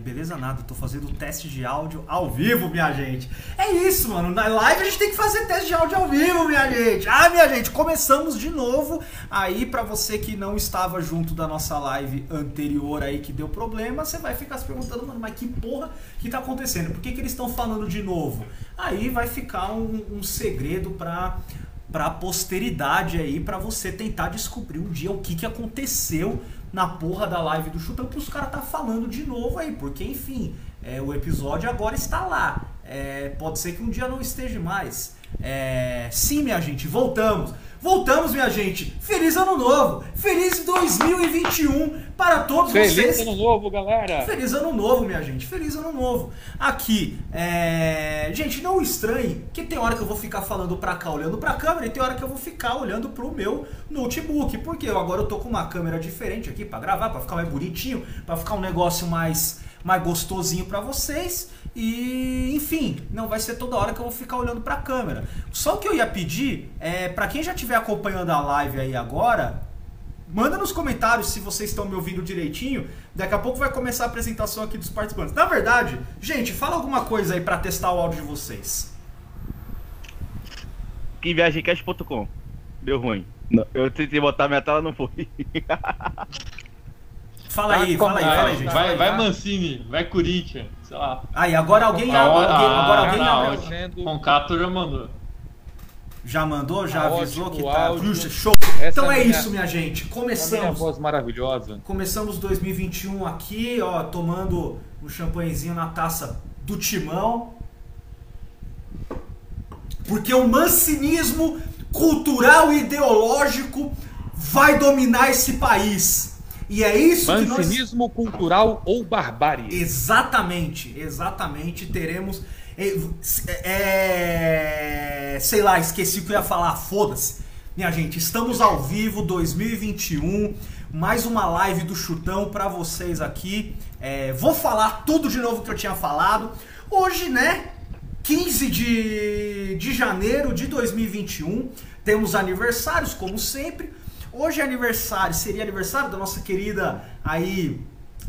Beleza, nada. Tô fazendo teste de áudio ao vivo, minha gente. É isso, mano. Na live a gente tem que fazer teste de áudio ao vivo, minha gente. Ah, minha gente, começamos de novo. Aí, para você que não estava junto da nossa live anterior aí que deu problema, você vai ficar se perguntando, mano, mas que porra que tá acontecendo? Por que, que eles estão falando de novo? Aí vai ficar um, um segredo pra para posteridade aí, para você tentar descobrir um dia o que, que aconteceu na porra da live do Chutão, que os caras tá falando de novo aí, porque enfim, é, o episódio agora está lá. É, pode ser que um dia não esteja mais. É, sim, minha gente, voltamos. Voltamos, minha gente. Feliz ano novo. Feliz 2021 para todos Feliz vocês. Feliz ano novo, galera. Feliz ano novo, minha gente. Feliz ano novo. Aqui, é... gente, não estranhe que tem hora que eu vou ficar falando pra cá olhando pra câmera e tem hora que eu vou ficar olhando pro meu notebook. Porque eu agora eu tô com uma câmera diferente aqui para gravar, para ficar mais bonitinho, para ficar um negócio mais mais gostosinho para vocês. E, enfim, não vai ser toda hora que eu vou ficar olhando para a câmera. Só que eu ia pedir, é, para quem já estiver acompanhando a live aí agora, manda nos comentários se vocês estão me ouvindo direitinho. Daqui a pouco vai começar a apresentação aqui dos participantes. Na verdade, gente, fala alguma coisa aí para testar o áudio de vocês. Que viagecast.com. Deu ruim. Não, eu tentei botar minha tela, não foi. Fala aí, fala aí, fala aí, gente. Vai, vai Mancini, vai Corinthians, sei lá. Aí, agora alguém, A alguém, hora- agora alguém ah, abre- o Concato já mandou. Já mandou, já Tá avisou ótimo que tá. áudio. Puxa, show. Essa Então é minha- isso, minha gente. Minha Começamos. voz maravilhosa. Começamos 2021 aqui, ó, tomando um champanhezinho na taça do Timão. Porque o mancinismo cultural e ideológico vai dominar esse país. E é isso que nós... Mancinismo cultural ou barbárie. Exatamente, exatamente. Teremos. É, é, sei lá, esqueci o que eu ia falar, foda-se. Minha gente, estamos ao vivo 2021, mais uma live do Chutão pra vocês aqui. É, vou falar tudo de novo que eu tinha falado. Hoje, né? 15 de, de janeiro de 2021, temos aniversários, como sempre. Hoje é aniversário, seria aniversário da nossa querida aí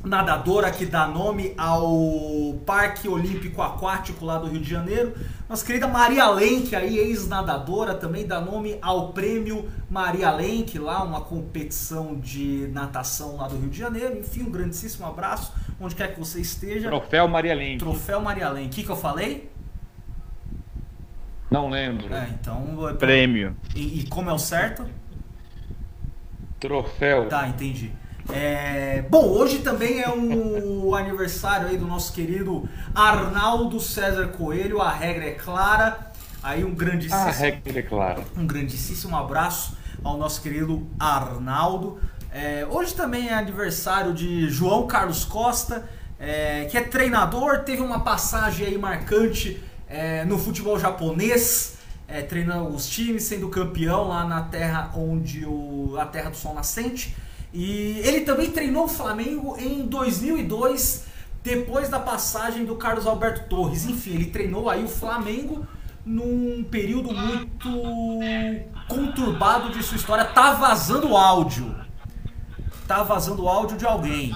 nadadora que dá nome ao Parque Olímpico Aquático lá do Rio de Janeiro. Nossa querida Maria Lenk, aí ex-nadadora, também dá nome ao Prêmio Maria Lenk, lá uma competição de natação lá do Rio de Janeiro. Enfim, um grandíssimo abraço, onde quer que você esteja. Troféu Maria Lenk. Troféu Maria Lenk. O que, que eu falei? Não lembro. É, então. Prêmio. E, e como é o certo? Troféu. Tá, entendi. É, Bom, hoje também é um aniversário aí do nosso querido Arnaldo César Coelho. A regra é clara. Aí um grandíssimo, Ah, regra é clara. um grandíssimo abraço ao nosso querido Arnaldo. É, hoje também é aniversário de João Carlos Costa, é, que é treinador, teve uma passagem aí marcante é, no futebol japonês, é, treinando os times, sendo campeão lá na terra onde o, a terra do sol nascente. E ele também treinou o Flamengo em 2002, depois da passagem do Carlos Alberto Torres. Enfim, ele treinou aí o Flamengo num período muito conturbado de sua história. Tá vazando áudio. Tá vazando áudio de alguém.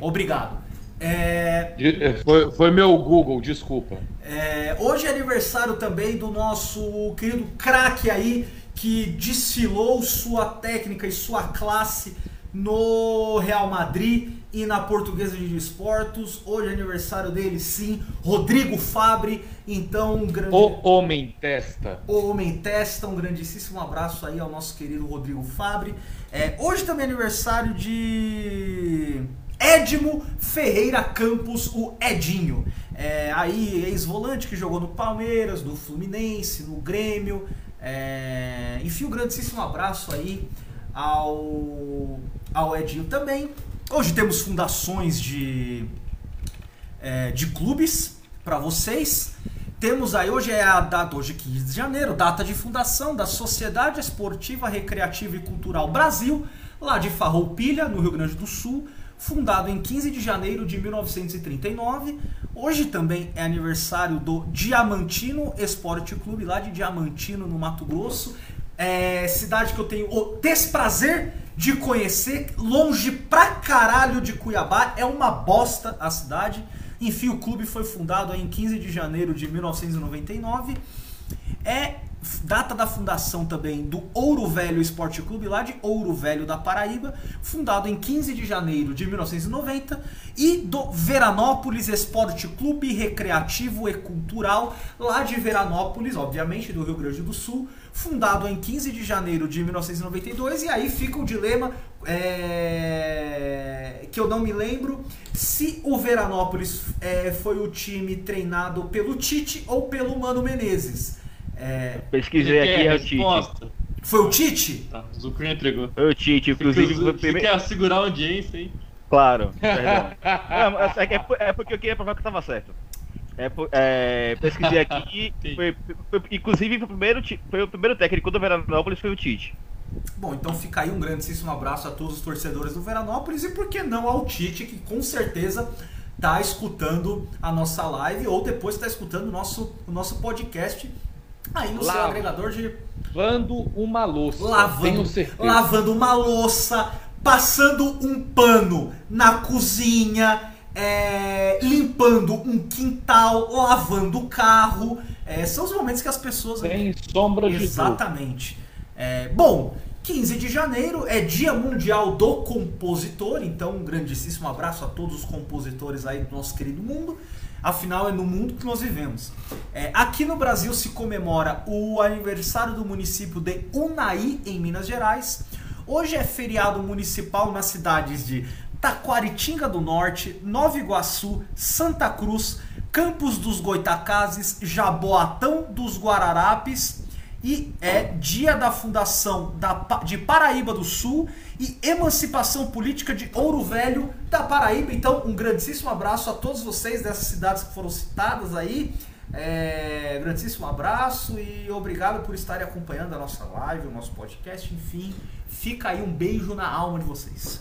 Obrigado. É, De- Foi, foi meu Google, desculpa. é, hoje é aniversário também do nosso querido craque aí, que desfilou sua técnica e sua classe no Real Madrid e na Portuguesa de Desportos. Hoje é aniversário dele, sim, Rodrigo Fabre. Então, um grande. O Homem Testa. O Homem Testa, um grandíssimo abraço aí ao nosso querido Rodrigo Fabre. É, hoje também é aniversário de Edmo Ferreira Campos, o Edinho. É, aí, ex-volante que jogou no Palmeiras, no Fluminense, no Grêmio. É, enfim, um grandíssimo abraço aí ao, ao Edinho também. Hoje temos fundações de, é, de clubes para vocês. Temos aí, hoje é a data, hoje 15 de janeiro, data de fundação da Sociedade Esportiva, Recreativa e Cultural Brasil, lá de Farroupilha, no Rio Grande do Sul, fundado em 15 de janeiro de 1939. Hoje também é aniversário do Diamantino Esporte Clube, lá de Diamantino, no Mato Grosso. É, cidade que eu tenho o desprazer de conhecer, longe pra caralho de Cuiabá, é uma bosta a cidade. Enfim, o clube foi fundado em 15 de janeiro de 1999. É data da fundação também do Ouro Velho Esporte Clube, lá de Ouro Velho da Paraíba, fundado em 15 de janeiro de 1990, e do Veranópolis Esporte Clube Recreativo e Cultural, lá de Veranópolis, obviamente, do Rio Grande do Sul, fundado em 15 de janeiro de 1992, e aí fica o dilema é, que eu não me lembro se o Veranópolis é, foi o time treinado pelo Tite ou pelo Mano Menezes. É, Pesquisei aqui, é a o Tite. resposta? foi o Tite? Tá, o entregou. Foi o Tite, inclusive Você primeiro. quer segurar a audiência, hein? Claro, perdão. Não, é, é é porque eu queria provar que eu tava certo. É, é, pesquisei aqui, foi, foi- inclusive foi o, primeiro, foi o primeiro técnico do Veranópolis foi o Tite. Bom, então fica aí um grandíssimo abraço a todos os torcedores do Veranópolis e por que não ao Tite, que com certeza tá escutando a nossa live ou depois tá escutando o nosso, o nosso podcast aí no seu Lava. agregador de Lavando uma louça. lavando, lavando uma louça, passando um pano na cozinha, é, limpando um quintal, lavando o carro. É, são os momentos que as pessoas Sem sombra de. Exatamente. É, bom, 15 de janeiro é Dia Mundial do Compositor, então um grandíssimo abraço a todos os compositores aí do nosso querido mundo. Afinal, é no mundo que nós vivemos. É, aqui no Brasil se comemora o aniversário do município de Unai, em Minas Gerais. Hoje é feriado municipal nas cidades de Taquaritinga do Norte, Nova Iguaçu, Santa Cruz, Campos dos Goitacazes, Jaboatão dos Guararapes e é dia da fundação da de Paraíba do Sul e emancipação política de Ouro Velho da Paraíba. Então, um grandíssimo abraço a todos vocês dessas cidades que foram citadas aí. É, grandíssimo abraço e obrigado por estarem acompanhando a nossa live, o nosso podcast. Enfim, fica aí um beijo na alma de vocês.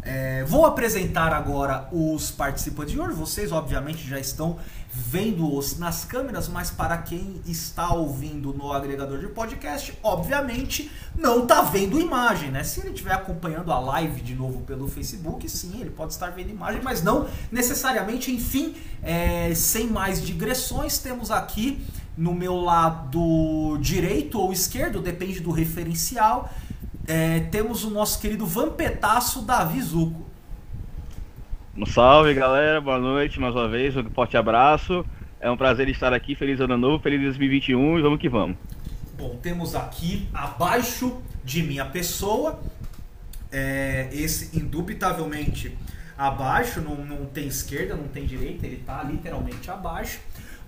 É, vou apresentar agora os participantes de hoje. Vocês, obviamente, já estão vendo-os nas câmeras, mas para quem está ouvindo no agregador de podcast, obviamente não está vendo imagem, né? Se ele estiver acompanhando a live de novo pelo Facebook, sim, ele pode estar vendo imagem, mas não necessariamente. Enfim, é, sem mais digressões, temos aqui no meu lado direito ou esquerdo, depende do referencial. É, temos o nosso querido vampetaço Davi Zuco. Um salve galera, boa noite mais uma vez, um forte abraço. É um prazer estar aqui, feliz ano novo, feliz 2021 e vamos que vamos. Bom, temos aqui abaixo de minha pessoa, é, esse indubitavelmente abaixo, não, não tem esquerda, não tem direita, ele tá literalmente abaixo.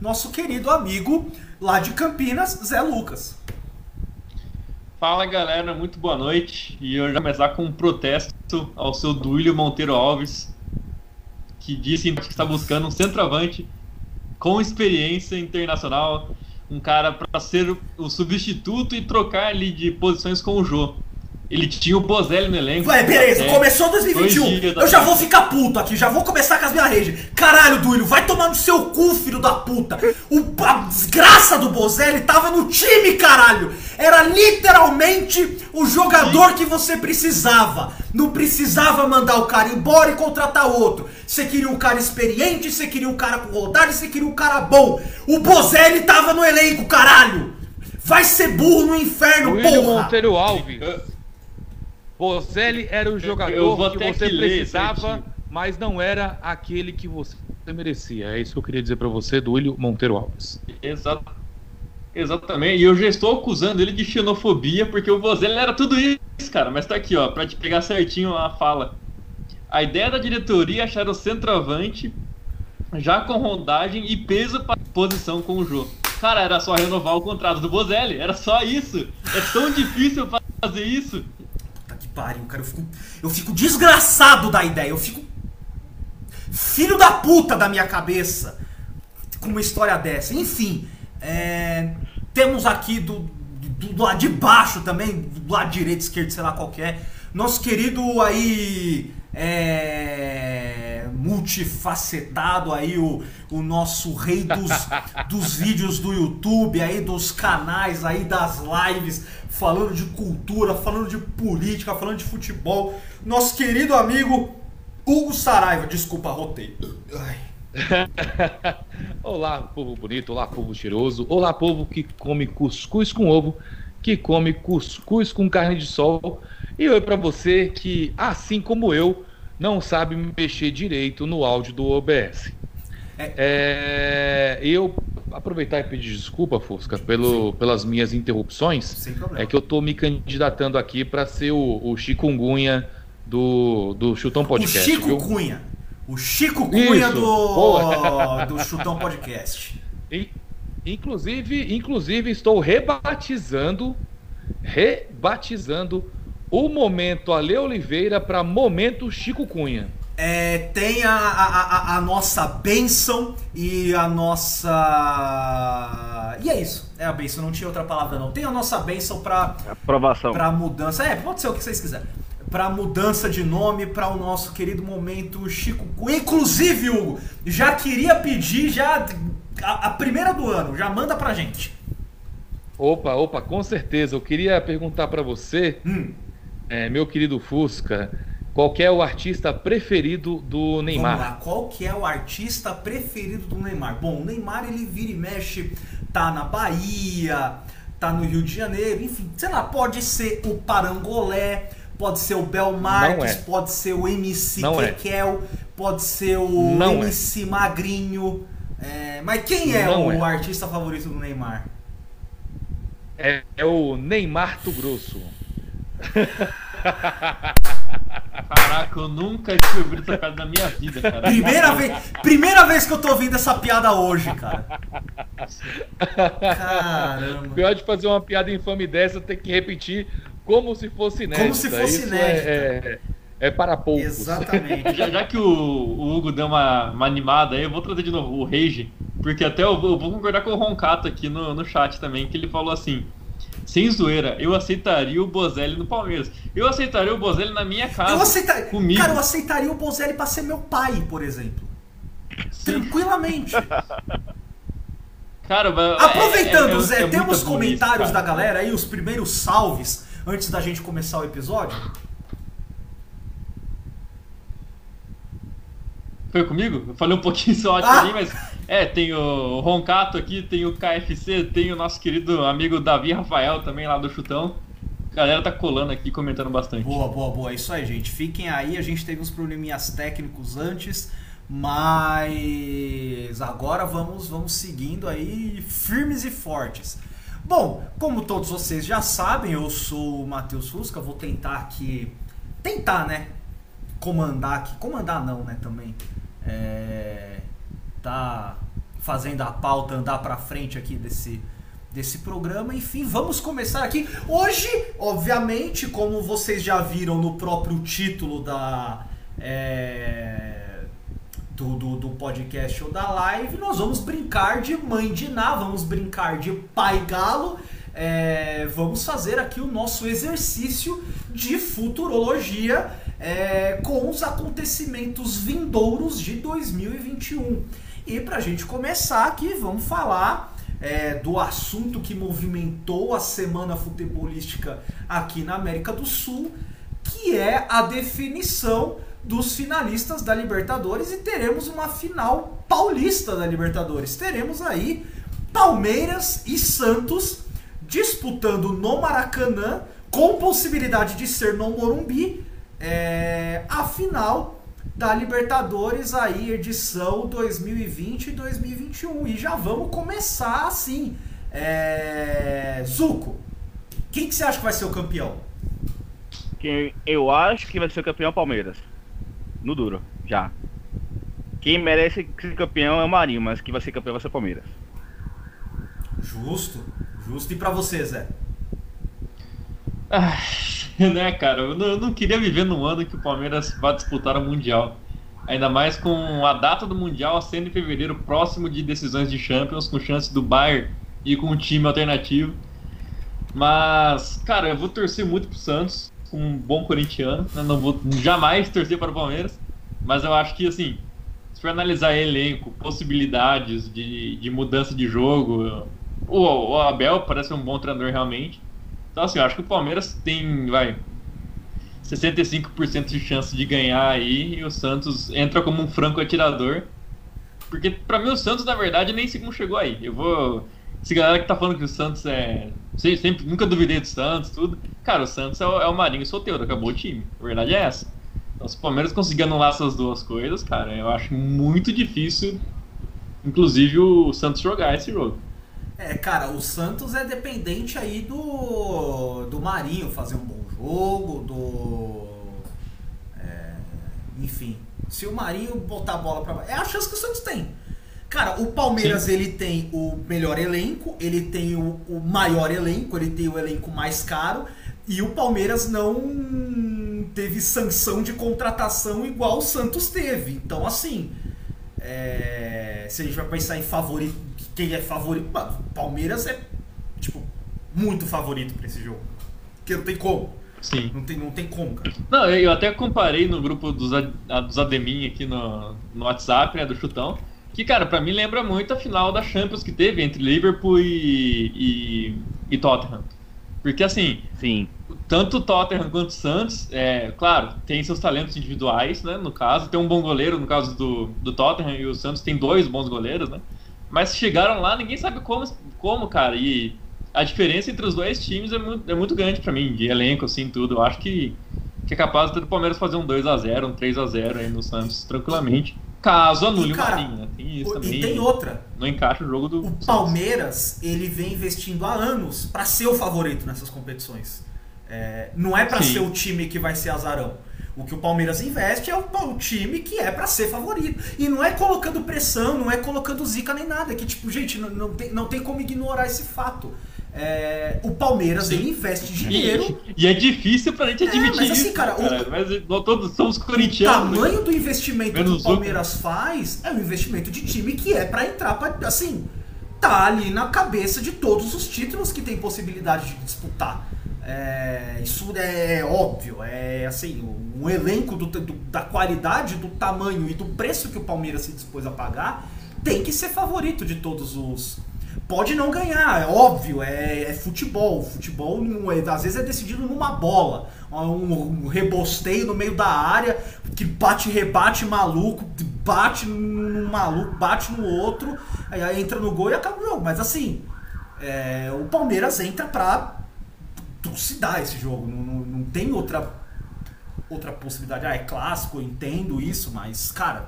Nosso querido amigo lá de Campinas, Zé Lucas. Fala galera, muito boa noite. E eu já começar com um protesto ao seu Duílio Monteiro Alves, que disse que está buscando um centroavante com experiência internacional, um cara para ser o substituto e trocar ali de posições com o Jô. Ele tinha o Bozelli no elenco. Ué, beleza, É, começou 2021. dois dias da Eu já vou ficar puto aqui, já vou começar com as minhas redes. Caralho, Duílio, vai tomar no seu cu, filho da puta. O, a desgraça do Bozelli tava no time, caralho. Era literalmente o jogador que você precisava. Não precisava mandar o cara embora e contratar outro. Você queria um cara experiente, você queria um cara com rodagem, você queria um cara bom. O Bozelli tava no elenco, caralho. Vai ser burro no inferno, William porra. Monteiro Alves. Bozelli era o jogador que você ler precisava, certinho. mas não era aquele que você merecia. É isso que eu queria dizer pra você, do William Monteiro Alves. Exa- Exatamente, e eu já estou acusando ele de xenofobia, porque o Bozelli era tudo isso, cara. Mas tá aqui, ó, pra te pegar certinho a fala. A ideia da diretoria é achar o centroavante já com rodagem e peso para posição com o Jô. Cara, era só renovar o contrato do Bozelli, era só isso. É tão difícil fazer isso. Pariu, cara. Eu fico, eu fico desgraçado da ideia. Eu fico. Filho da puta da minha cabeça com uma história dessa. Enfim, é, temos aqui do, do, do lado de baixo também, do lado direito, esquerdo, sei lá qual é, nosso querido aí. É, multifacetado aí, o, o nosso rei dos, dos vídeos do YouTube, aí dos canais, aí das lives, falando de cultura, falando de política, falando de futebol. Nosso querido amigo Hugo Saraiva, desculpa, rotei. Olá, povo bonito, olá, povo cheiroso, olá, povo que come cuscuz com ovo, que come cuscuz com carne de sol. E oi para você que, assim como eu, não sabe mexer direito no áudio do OBS. É... É, eu aproveitar e pedir desculpa, Fusca, pelo, pelas minhas interrupções. É que eu tô me candidatando aqui para ser o, o chikungunya do, do Chutão Podcast. O Chico viu? Cunha. O Chico Cunha do, do Chutão Podcast. Inclusive, inclusive, estou rebatizando, rebatizando o momento Ale Oliveira para momento Chico Cunha. É, tem a, a, a, nossa benção e a nossa. E é isso. É a benção, não tinha outra palavra não. Tem a nossa benção para aprovação. Para mudança. É, pode ser o que vocês quiserem para mudança de nome para o nosso querido momento Chico Cunha. Inclusive, Hugo, já queria pedir já a, a, primeira do ano, já manda pra gente. Opa, opa, com certeza. Eu queria perguntar para você, hum. é, meu querido Fusca, qual é o artista preferido do Neymar? Vamos lá, qual que é o artista preferido do Neymar? Bom, o Neymar ele vira e mexe, tá na Bahia, tá no Rio de Janeiro, enfim, sei lá, pode ser o Parangolé, pode ser o Bel Marques, é. pode ser o MC Não é. Kekel, é. pode ser o Não MC é. Magrinho. É, mas quem é Não o é. artista favorito do Neymar? É, é o Neymar do Grosso. Caraca, eu nunca tinha ouvido essa piada na minha vida, cara. Primeira vez, primeira vez que eu tô ouvindo essa piada hoje, cara. Caramba. Pior de fazer uma piada infame dessa, ter que repetir como se fosse inédita. Como se fosse Isso inédita. É, é, é, para poucos. Exatamente. já, já, que o, o, Hugo deu uma, uma animada aí, eu vou trazer de novo o Rage, porque até eu vou, eu vou concordar com o Roncato aqui no, no chat também, que ele falou assim sem zoeira, eu aceitaria o Bozelli no Palmeiras. Eu aceitaria o Bozelli na minha casa. Eu aceitaria. Comigo. Cara, eu aceitaria o Bozelli pra ser meu pai, por exemplo. Sim. Tranquilamente. Cara, Aproveitando, é, é, Zé, é temos comentários isso, da galera aí, os primeiros salves antes da gente começar o episódio? Foi comigo? Eu falei um pouquinho só ah. ali, mas. É, tem o Roncato aqui, tem o KFC, tem o nosso querido amigo Davi Rafael também lá do Chutão. A galera tá colando aqui, comentando bastante. Boa, boa, boa. É isso aí, gente. Fiquem aí. A gente teve uns probleminhas técnicos antes, mas agora vamos, vamos seguindo aí firmes e fortes. Bom, como todos vocês já sabem, eu sou o Matheus Fusca, vou tentar aqui. Tentar, né? Comandar aqui. Comandar não, né? Também. É, tá fazendo a pauta andar pra frente aqui desse, desse programa. Enfim, vamos começar aqui. Hoje, obviamente, como vocês já viram no próprio título da. É, do, do, do, podcast ou da live, nós vamos brincar de mãe de Ná, vamos brincar de pai galo, é, vamos fazer aqui o nosso exercício de futurologia é, com os acontecimentos vindouros de 2021. E para a gente começar aqui, vamos falar é, do assunto que movimentou a semana futebolística aqui na América do Sul, que é a definição dos finalistas da Libertadores e teremos uma final paulista da Libertadores. Teremos aí Palmeiras e Santos disputando no Maracanã, com possibilidade de ser no Morumbi, é, a final da Libertadores aí, edição 2020 e 2021. E já vamos começar assim. É... Zuko, quem que você acha que vai ser o campeão? Quem eu acho que vai ser o campeão Palmeiras no duro, já. Quem merece ser campeão é o Marinho, mas quem vai ser campeão vai ser o Palmeiras. Justo, justo. E pra você, Zé? Ah, né, cara, eu não, eu não queria viver num ano que o Palmeiras vá disputar o Mundial. Ainda mais com a data do Mundial sendo em fevereiro, próximo de decisões de Champions, com chance do Bayern e com um time alternativo. Mas, cara, eu vou torcer muito pro Santos um bom corintiano. Né? Não vou jamais torcer para o Palmeiras, mas eu acho que assim se for analisar elenco, possibilidades de, de mudança de jogo, o, o Abel parece um bom treinador realmente. Então, assim, eu acho que o Palmeiras tem, vai, 65% de chance de ganhar aí e o Santos entra como um franco atirador. Porque para mim o Santos, na verdade, nem como chegou aí. Eu vou. Esse galera que tá falando que o Santos é. Sempre, nunca duvidei do Santos, tudo. Cara, o Santos é o, é o Marinho solteiro, acabou o time. A verdade é essa. Então, se o Palmeiras conseguir anular essas duas coisas, cara, eu acho muito difícil, inclusive, o Santos jogar esse jogo. É, cara, o Santos é dependente aí do, do Marinho fazer um bom jogo, do. É, enfim, se o Marinho botar a bola pra é a chance que o Santos tem. Cara, o Palmeiras Sim. ele tem o melhor elenco, ele tem o, o maior elenco, ele tem o elenco mais caro e o Palmeiras não teve sanção de contratação igual o Santos teve. Então, assim, é, se a gente vai pensar em favorito, quem é favorito, Palmeiras é tipo muito favorito para esse jogo, porque não tem como. Sim. Não tem, não tem como, cara. Não, eu até comparei no grupo dos, dos Admin aqui no, no WhatsApp, né, do Chutão, que, cara, para mim lembra muito a final da Champions que teve entre Liverpool e, e, e Tottenham. Porque, assim, Sim. Tanto o Tottenham quanto o Santos, é, claro, tem seus talentos individuais, né, no caso. Tem um bom goleiro, no caso do, do Tottenham, e o Santos tem dois bons goleiros, né. Mas chegaram lá, ninguém sabe como, como cara, e a diferença entre os dois times é muito, é muito grande para mim, de elenco, assim, tudo. Eu acho que, que é capaz do Palmeiras fazer um 2x0, um 3x0 aí no Santos, tranquilamente. Caso anule e, cara, o Marinho, né? Tem isso também. E tem outra. Não encaixa o jogo do. O Santos. Palmeiras, ele vem investindo há anos para ser o favorito nessas competições. É, não é para ser o time que vai ser azarão. O que o Palmeiras investe é o, o time que é para ser favorito. E não é colocando pressão, não é colocando zica nem nada. É que, tipo, gente, não, não, tem, não tem como ignorar esse fato. É, o Palmeiras Sim. ele investe dinheiro. E, e, é difícil pra gente admitir é, mas, assim, isso. Cara, cara, o, mas todos somos corintianos. O tamanho do investimento que o Palmeiras faz é um investimento de time que é para entrar pra, assim, tá ali na cabeça de todos os títulos que tem possibilidade de disputar. É, isso é óbvio, é assim, um elenco do, do, da qualidade, do tamanho e do preço que o Palmeiras se dispôs a pagar tem que ser favorito de todos os, Pode não ganhar, é óbvio, é, é futebol. Futebol é, às vezes é decidido numa bola. Um, um, rebosteio no meio da área, que bate rebate maluco, bate num maluco, bate no outro, aí entra no gol e acaba o jogo. Mas assim, é, o Palmeiras entra pra trucidar esse jogo. Não, não, não tem outra, outra possibilidade. Ah, é clássico, eu entendo isso, mas, cara,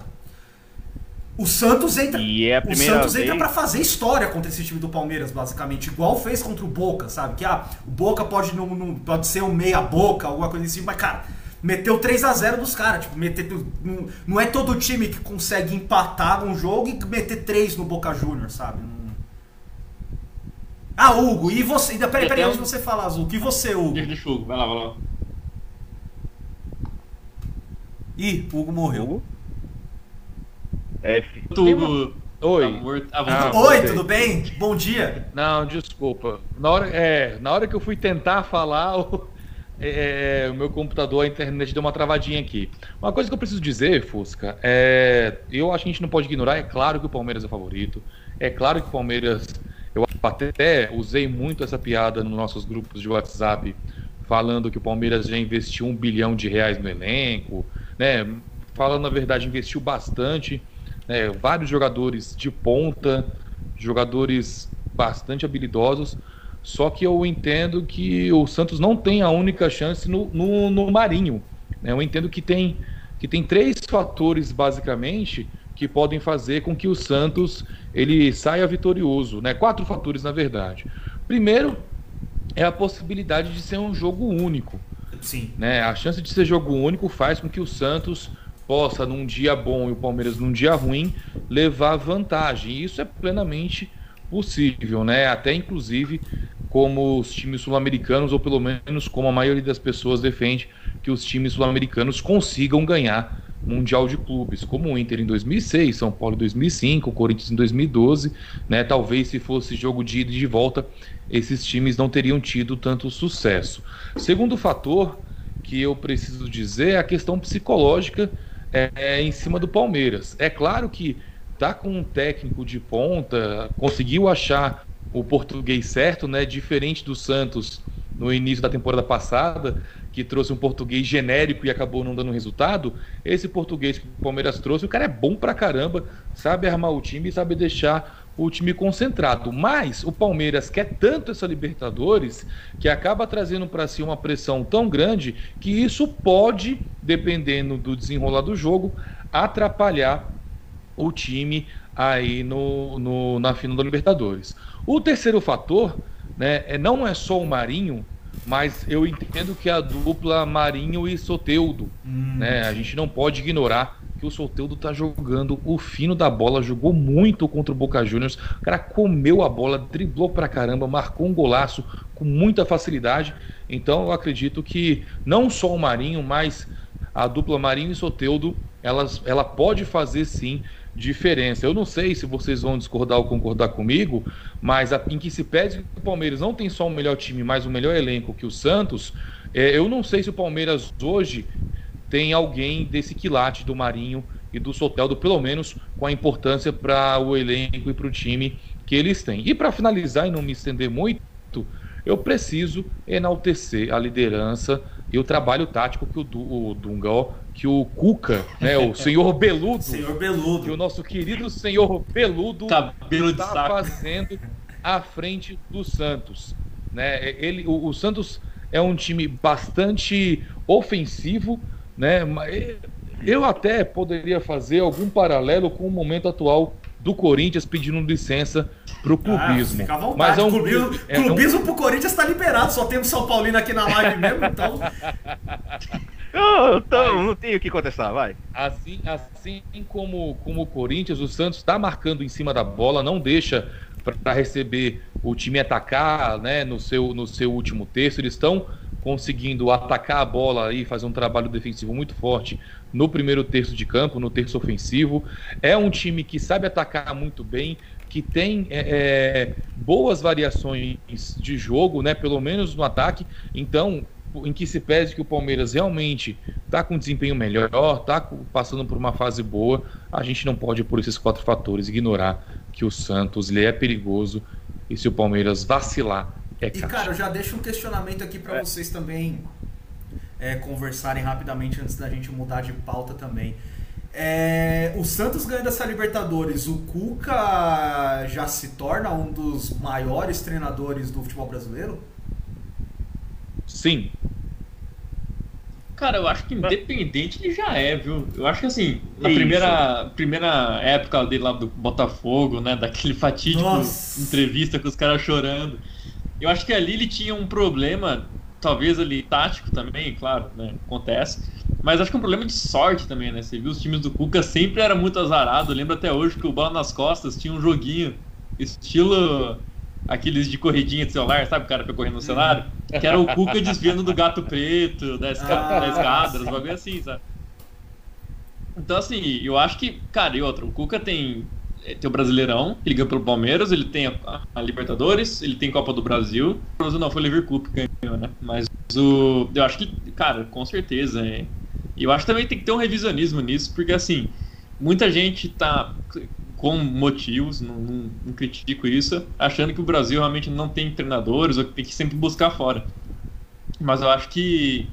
o Santos entra, é o Santos vez... entra para fazer história contra esse time do Palmeiras, basicamente, igual fez contra o Boca, sabe? Que ah, o Boca pode não, não pode ser um meia boca, alguma coisa assim, mas cara, meteu 3 a 0 dos caras, tipo, meter não, não é todo time que consegue empatar um jogo e meter 3 no Boca Júnior, sabe? Ah, Hugo, e você? Peraí, peraí, antes de você falar, Azul, e você, Hugo? Deixa, Hugo, vai lá, vai lá. Ih, Hugo morreu. Hugo? F. Tudo. Oi. Ah, Oi, tudo bem? Bom dia. Não, desculpa. Na hora, é, na hora que eu fui tentar falar, o, é, o meu computador, a internet deu uma travadinha aqui. Uma coisa que eu preciso dizer, Fusca, é, eu acho que a gente não pode ignorar. É claro que o Palmeiras é favorito. É claro que o Palmeiras. Até usei muito essa piada nos nossos grupos de WhatsApp, falando que o Palmeiras já investiu um bilhão de reais no elenco, né? Falando a verdade, investiu bastante né, vários jogadores de ponta, jogadores bastante habilidosos. Só que eu entendo que o Santos não tem a única chance no, no, no Marinho. Né? Eu entendo que tem, que tem três fatores, basicamente, que podem fazer com que o Santos ele saia vitorioso. Né? Quatro fatores, na verdade. Primeiro, é a possibilidade de ser um jogo único. Sim. Né? A chance de ser jogo único faz com que o Santos possa, num dia bom e o Palmeiras num dia ruim, levar vantagem. E isso é plenamente possível, né? Até inclusive como os times sul-americanos, ou pelo menos como a maioria das pessoas defende, que os times sul-americanos consigam ganhar Mundial de Clubes, como o Inter em 2006, São Paulo em 2005, Corinthians em 2012, né? Talvez se fosse jogo de ida e de volta, esses times não teriam tido tanto sucesso. Segundo fator que eu preciso dizer é a questão psicológica é, é, em cima do Palmeiras. É claro que tá com um técnico de ponta, conseguiu achar o português certo, né? Diferente do Santos no início da temporada passada, que trouxe um português genérico e acabou não dando resultado. Esse português que o Palmeiras trouxe, o cara é bom pra caramba, sabe armar o time e sabe deixar o time concentrado. Mas o Palmeiras quer tanto essa Libertadores que acaba trazendo para si uma pressão tão grande que isso pode, dependendo do desenrolar do jogo, atrapalhar o time aí no, no, na final da Libertadores. O terceiro fator né, é, não é só o Marinho, mas eu entendo que a dupla Marinho e Soteudo, hum. né, a gente não pode ignorar que o Soteudo tá jogando o fino da bola, jogou muito contra o Boca Juniors, o cara comeu a bola, driblou pra caramba, marcou um golaço com muita facilidade. Então eu acredito que não só o Marinho, mas a dupla Marinho e Soteudo, elas, ela pode fazer sim diferença. Eu não sei se vocês vão discordar ou concordar comigo, mas a, em que se pede que o Palmeiras não tem só o melhor time, mas o melhor elenco que o Santos, é, eu não sei se o Palmeiras hoje tem alguém desse quilate do Marinho e do Soteldo, pelo menos com a importância para o elenco e para o time que eles têm. E para finalizar e não me estender muito, eu preciso enaltecer a liderança e o trabalho tático que o, o Dunga, que o Cuca, né, o senhor Beludo, senhor Beludo, que o nosso querido senhor Beludo está fazendo à frente do Santos, né? Ele, o, o Santos é um time bastante ofensivo, né? Eu até poderia fazer algum paralelo com o momento atual do Corinthians pedindo licença pro clubismo. Ah, vontade, Mas é um clubismo, é clubismo um... pro Corinthians tá liberado, só temos São Paulino aqui na live mesmo, então. Eu, então, não tenho o que contestar, vai. Assim, assim como, como o Corinthians, o Santos está marcando em cima da bola, não deixa para receber o time atacar né, no, seu, no seu último terço. Eles estão conseguindo atacar a bola e fazer um trabalho defensivo muito forte no primeiro terço de campo, no terço ofensivo. É um time que sabe atacar muito bem, que tem é, é boas variações de jogo, né, pelo menos no ataque. Então, em que se pese que o Palmeiras realmente está com desempenho melhor, está passando por uma fase boa, a gente não pode, por esses quatro fatores, ignorar que o Santos ele é perigoso e se o Palmeiras vacilar, é caixa. E, cara, eu já deixo um questionamento aqui para é. vocês também é, conversarem rapidamente antes da gente mudar de pauta também. É, o Santos ganhando essa Libertadores, o Cuca já se torna um dos maiores treinadores do futebol brasileiro? Sim. Cara, eu acho que independente ele já é, viu? Eu acho que assim, na primeira, primeira época dele lá do Botafogo, né? Daquele fatídico Nossa. entrevista com os caras chorando. Eu acho que ali ele tinha um problema, talvez ali tático também, claro, né? Acontece. Mas acho que é um problema de sorte também, né? Você viu os times do Cuca sempre era muito azarado. Eu lembro até hoje que o Bola nas Costas tinha um joguinho estilo aqueles de corridinha de celular, sabe? O cara foi correndo no cenário. Que era o Cuca desviando do gato preto, da, escada, ah, da escada, uns bagulho assim, sabe? Então, assim, eu acho que, cara, e outra, o Cuca tem é, tem o Brasileirão, ele ganhou pelo Palmeiras, ele tem a, a, Libertadores, ele tem Copa do Brasil não, foi o Liverpool que ganhou, né? Mas o. Eu acho que, cara, com certeza. É, e eu acho que também tem que ter um revisionismo nisso, porque assim, muita gente tá com motivos, não, não, não, critico isso, achando que o Brasil realmente não tem treinadores ou que tem que sempre buscar fora. Mas eu acho que,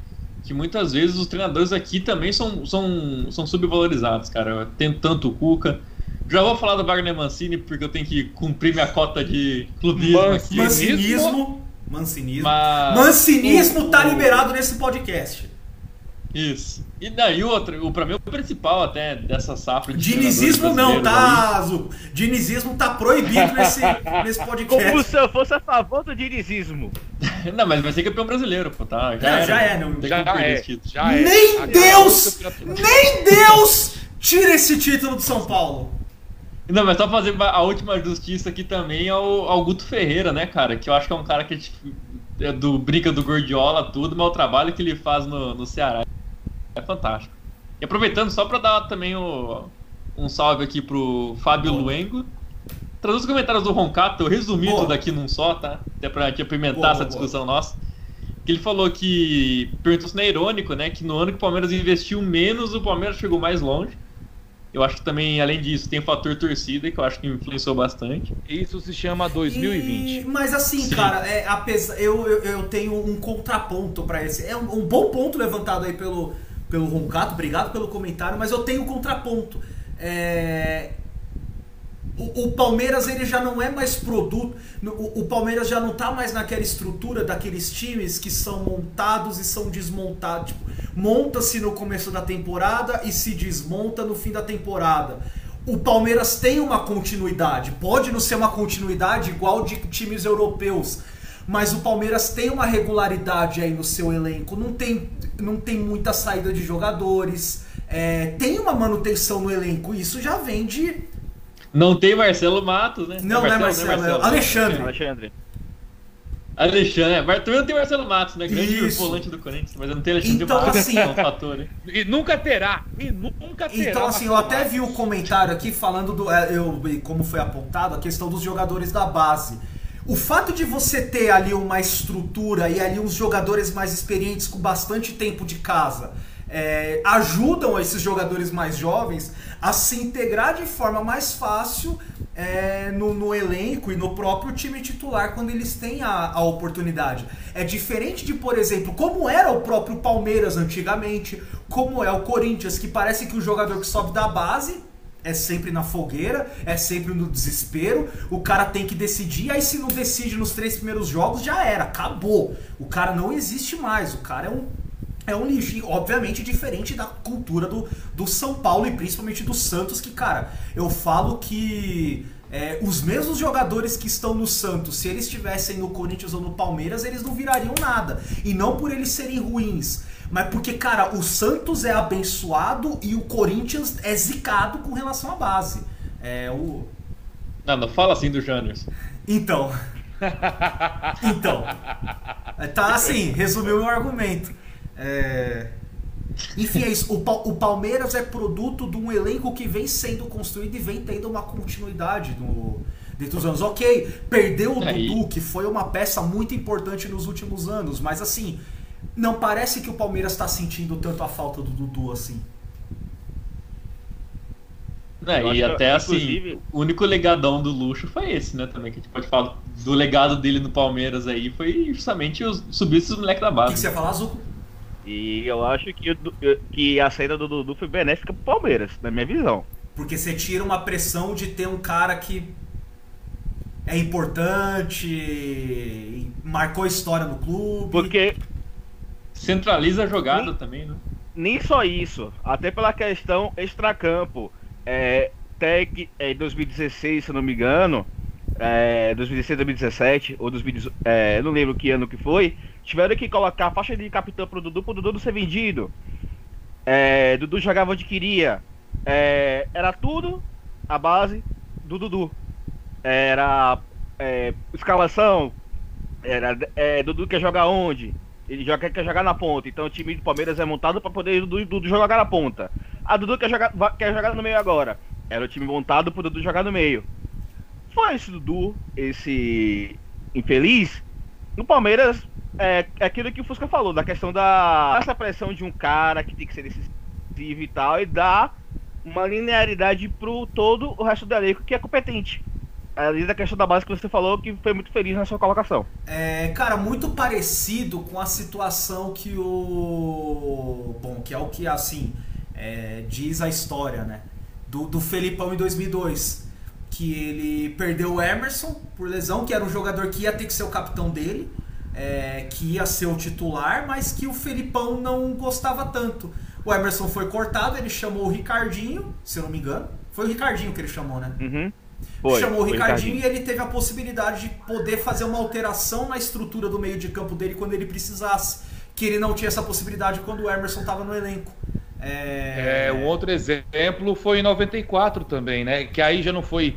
que muitas vezes os treinadores aqui também são, são, são subvalorizados, cara. Tem tanto o Cuca, já vou falar do Wagner Mancini, porque eu tenho que cumprir minha cota de clubismo aqui. Mancinismo. Mancinismo. Mas... Mancinismo tá liberado nesse podcast. Isso. E daí outra, o, pra mim o principal até dessa safra de Dinizismo não, tá, Azul. Dinizismo tá proibido nesse, nesse podcast. Como se eu fosse a favor do dinizismo. não, mas vai ser campeão brasileiro, pô, tá? Já, é, já é, não. Já, é, já é. Nem Deus! Nem Deus tira esse título do São Paulo. Não, mas só fazer a última justiça aqui também ao, ao Guto Ferreira, né, cara? Que eu acho que é um cara que tipo, é do brinca do Gordiola, tudo, mas o trabalho que ele faz no, no Ceará é fantástico. E aproveitando só para dar também o, um salve aqui pro Fábio Boa. Luengo. Traduz os comentários do Roncato, eu resumi Boa. tudo aqui num só, tá? Até pra te apimentar boa, essa discussão nossa. que ele falou que. Perguntou se não é irônico, né? Que no ano que o Palmeiras investiu menos, o Palmeiras chegou mais longe. Eu acho que também, além disso, tem o fator torcida, que eu acho que influenciou bastante. Isso se chama 2020. E- mas assim, Sim. cara, é, apesar, eu, eu, eu tenho um contraponto pra esse. É um, um bom ponto levantado aí pelo, pelo Roncato, obrigado pelo comentário, mas eu tenho um contraponto. É, o, o Palmeiras ele já não é mais produto. O, o Palmeiras já não tá mais naquela estrutura daqueles times que são montados e são desmontados. Tipo, monta-se no começo da temporada e se desmonta no fim da temporada. O Palmeiras tem uma continuidade. Pode não ser uma continuidade igual de times europeus. Mas o Palmeiras tem uma regularidade aí no seu elenco. Não tem, não tem muita saída de jogadores. é, tem uma manutenção no elenco. Isso já vem de. Não tem Marcelo Matos, né? Não, não é Marcelo, é Alexandre. Alexandre. Alexandre, é. Mas também não tem Marcelo Matos, né? Grande Isso. volante do Corinthians, mas não tem Alexandre Então, Matos, assim- é um fator, né? E nunca terá. E nunca terá. Então, assim, eu Marcelo até Matos. vi um comentário aqui falando do. é, Eu, como foi apontado, a questão dos jogadores da base. O fato de você ter ali uma estrutura e ali uns jogadores mais experientes com bastante tempo de casa é, ajudam esses jogadores mais jovens a se integrar de forma mais fácil é, no, no elenco e no próprio time titular quando eles têm a, a oportunidade. É diferente de, por exemplo, como era o próprio Palmeiras antigamente, como é o Corinthians, que parece que o jogador que sobe da base é sempre na fogueira, é sempre no desespero. O cara tem que decidir, aí se não decide nos três primeiros jogos, já era, acabou. O cara não existe mais, o cara é um, é um lixo. Obviamente, diferente da cultura do, do São Paulo e principalmente do Santos, que, cara, eu falo que. é, os mesmos jogadores que estão no Santos, se eles estivessem no Corinthians ou no Palmeiras, eles não virariam nada. E não por eles serem ruins, mas porque, cara, o Santos é abençoado e o Corinthians é zicado com relação à base. É o. Não, não fala assim do Janderson. Então. Então. Tá assim, resumiu meu argumento. É, Enfim, é isso. O, Pa- o Palmeiras é produto de um elenco que vem sendo construído e vem tendo uma continuidade no... dentro dos anos. Ok, perdeu o Aí. Dudu, que foi uma peça muito importante nos últimos anos, mas assim, não parece que o Palmeiras está sentindo tanto a falta do Dudu assim. É, e acho que, até assim, inclusive- o único legadão do luxo foi esse, né? Também que a gente pode falar do legado dele no Palmeiras aí foi justamente os, subir esses moleques da O que, base. que você ia falar, Zuko? E eu acho que, que a saída do Dudu foi benéfica pro Palmeiras, na minha visão. Porque você tira uma pressão de ter um cara que é importante, marcou história no clube. Porque Centraliza a jogada Sim. também, né? nem só isso, até pela questão extracampo. É, Teg é, em 2016, se não me engano, é, 2016, 2017, ou 2018, é, não lembro que ano que foi, tiveram que colocar a faixa de capitão pro Dudu, pro Dudu não ser vendido. É, Dudu jogava onde queria. É, era tudo a base do Dudu. Era é, escalação, era é, Dudu quer jogar onde? Ele joga, quer jogar na ponta. Então o time do Palmeiras é montado para poder Dudu, Dudu jogar na ponta. A Dudu quer jogar, quer jogar no meio agora. Era o time montado pro Dudu jogar no meio. Foi esse Dudu, esse infeliz. No Palmeiras, é, é aquilo que o Fusca falou, da questão da essa pressão de um cara que tem que ser decisivo e tal, e dar uma linearidade pro todo o resto do elenco que é competente. Além da questão da base que você falou, que foi muito feliz na sua colocação. É, cara, muito parecido com a situação que o. Bom, que é o que, assim, é, diz a história, né? Do, do Felipão em 2002. Que ele perdeu o Emerson por lesão, que era um jogador que ia ter que ser o capitão dele, é, que ia ser o titular, mas que o Felipão não gostava tanto. O Emerson foi cortado, ele chamou o Ricardinho, se eu não me engano. Foi o Ricardinho que ele chamou, né? Uhum. Foi, chamou o Ricardinho, e ele teve a possibilidade de poder fazer uma alteração na estrutura do meio de campo dele quando ele precisasse. Que ele não tinha essa possibilidade quando o Emerson estava no elenco. É... É, um outro exemplo foi em 94 também, né? Que aí já não foi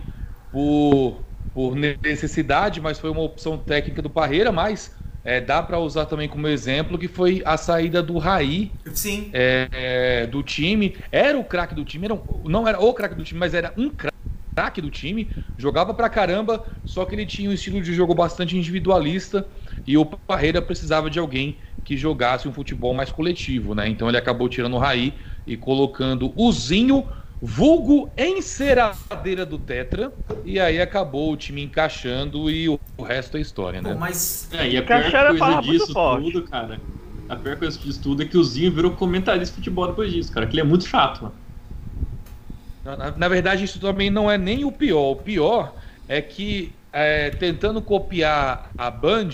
por, por necessidade, mas foi uma opção técnica do Parreira, mas é, dá para usar também como exemplo que foi a saída do Raí Sim. é, é, do time. Era o craque do time, era um- não era o craque do time, mas era um craque craque do time, jogava pra caramba, só que ele tinha um estilo de jogo bastante individualista e o Parreira precisava de alguém que jogasse um futebol mais coletivo, né? Então ele acabou tirando o Raí e colocando o Zinho, vulgo enceradeira do Tetra, e aí acabou o time encaixando e o, resto é história, né? Bom, mas É, e a pior coisa disso forte. tudo, cara. A pior coisa disso tudo é que o Zinho virou comentarista de futebol depois disso, cara. Que ele é muito chato, mano. Na, na- verdade, isso também não é nem o pior. O pior é que, é, tentando copiar a Band,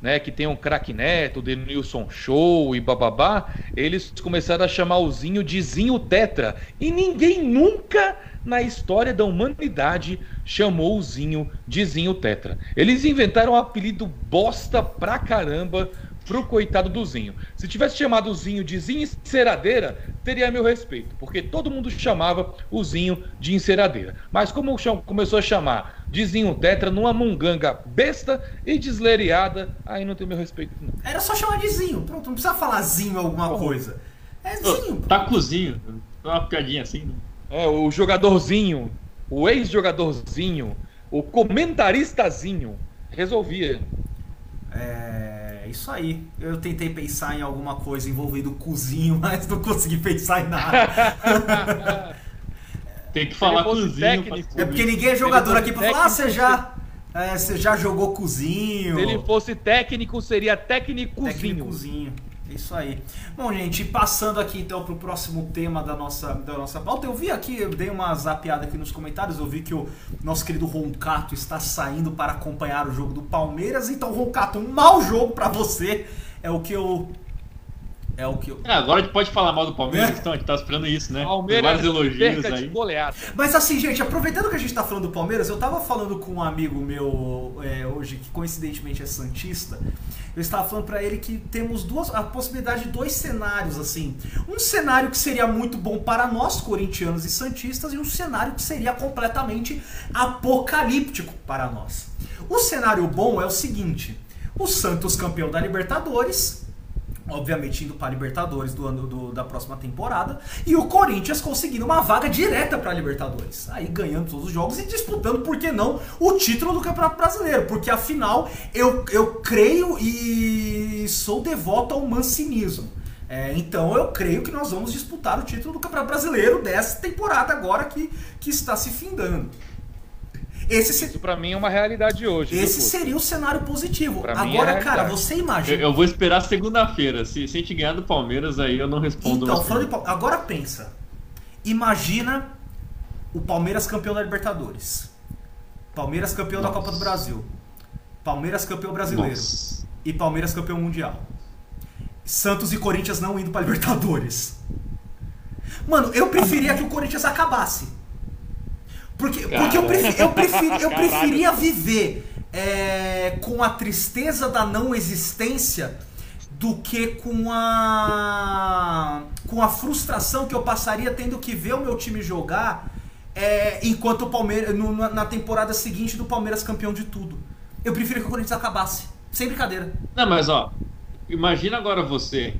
né, que tem um craque neto, Denilson Show e bababá, eles começaram a chamar o Zinho de Zinho Tetra. E ninguém nunca na história da humanidade chamou o Zinho de Zinho Tetra. Eles inventaram um apelido bosta pra caramba pro coitado do Zinho. Se tivesse chamado o Zinho de Zinho Enceradeira, teria meu respeito, porque todo mundo chamava o Zinho de Enceradeira. Mas como cham- começou a chamar de Zinho Tetra numa munganga besta e deslereada, aí não tem meu respeito não. era só chamar de Zinho. Pronto, não precisa falar Zinho alguma coisa. É Zinho. Tá cozinho. Uma piadinha assim, né? É, o jogadorzinho, o ex-jogadorzinho, o comentaristazinho, resolvia. É isso aí. Eu tentei pensar em alguma coisa envolvendo cozinho, mas não consegui pensar em nada. Tem que falar fosse cozinho. técnico, É porque ninguém é jogador aqui pra fosse falar, ah, você técnico, já, é, você já jogou cozinho. Se ele fosse técnico, seria técnicozinho. Técnicozinho. Isso aí. Bom, gente, passando aqui então pro próximo tema da nossa, da nossa pauta. Eu vi aqui, eu dei uma zapeada aqui nos comentários, eu vi que o nosso querido Roncato está saindo para acompanhar o jogo do Palmeiras. Então, Roncato, um mau jogo para você. É o que eu. É o que eu. É, agora a gente pode falar mal do Palmeiras, então a gente tá esperando isso, né? Palmeiras Vários elogios perca de aí. Mas assim, gente, aproveitando que a gente tá falando do Palmeiras, eu tava falando com um amigo meu é, hoje, que coincidentemente é Santista. Eu estava falando pra ele que temos duas a possibilidade de dois cenários, assim. Um cenário que seria muito bom para nós, corintianos e santistas, e um cenário que seria completamente apocalíptico para nós. O cenário bom é o seguinte: o Santos campeão da Libertadores, obviamente indo para Libertadores do ano do- da próxima temporada, e o Corinthians conseguindo uma vaga direta para a Libertadores. Aí ganhando todos os jogos e disputando, por que não, o título do Campeonato Brasileiro, porque afinal eu, eu creio e sou devoto ao mancinismo. É, então eu creio que nós vamos disputar o título do Campeonato Brasileiro dessa temporada agora que, que está se findando. Esse, se- Isso pra mim é uma realidade hoje. esse seria o cenário positivo. Pra é Agora, a cara, você Eu, imagina. eu vou esperar segunda-feira. Se, se a gente ganhar do Palmeiras, aí eu não respondo Então, falando de agora pensa. Imagina o Palmeiras campeão da Libertadores. Palmeiras campeão da Nossa. Copa do Brasil. Palmeiras campeão brasileiro. Nossa. E Palmeiras campeão mundial. Santos e Corinthians não indo pra Libertadores. Mano, eu preferia que o Corinthians acabasse. Porque, porque eu, eu, eu preferia viver é, com a tristeza da não existência do que com a com a frustração que eu passaria tendo que ver o meu time jogar é, enquanto o Palmeiras no- na, temporada seguinte do Palmeiras campeão de tudo. Eu preferia que o Corinthians acabasse, sem brincadeira. Não, mas ó, imagina agora você,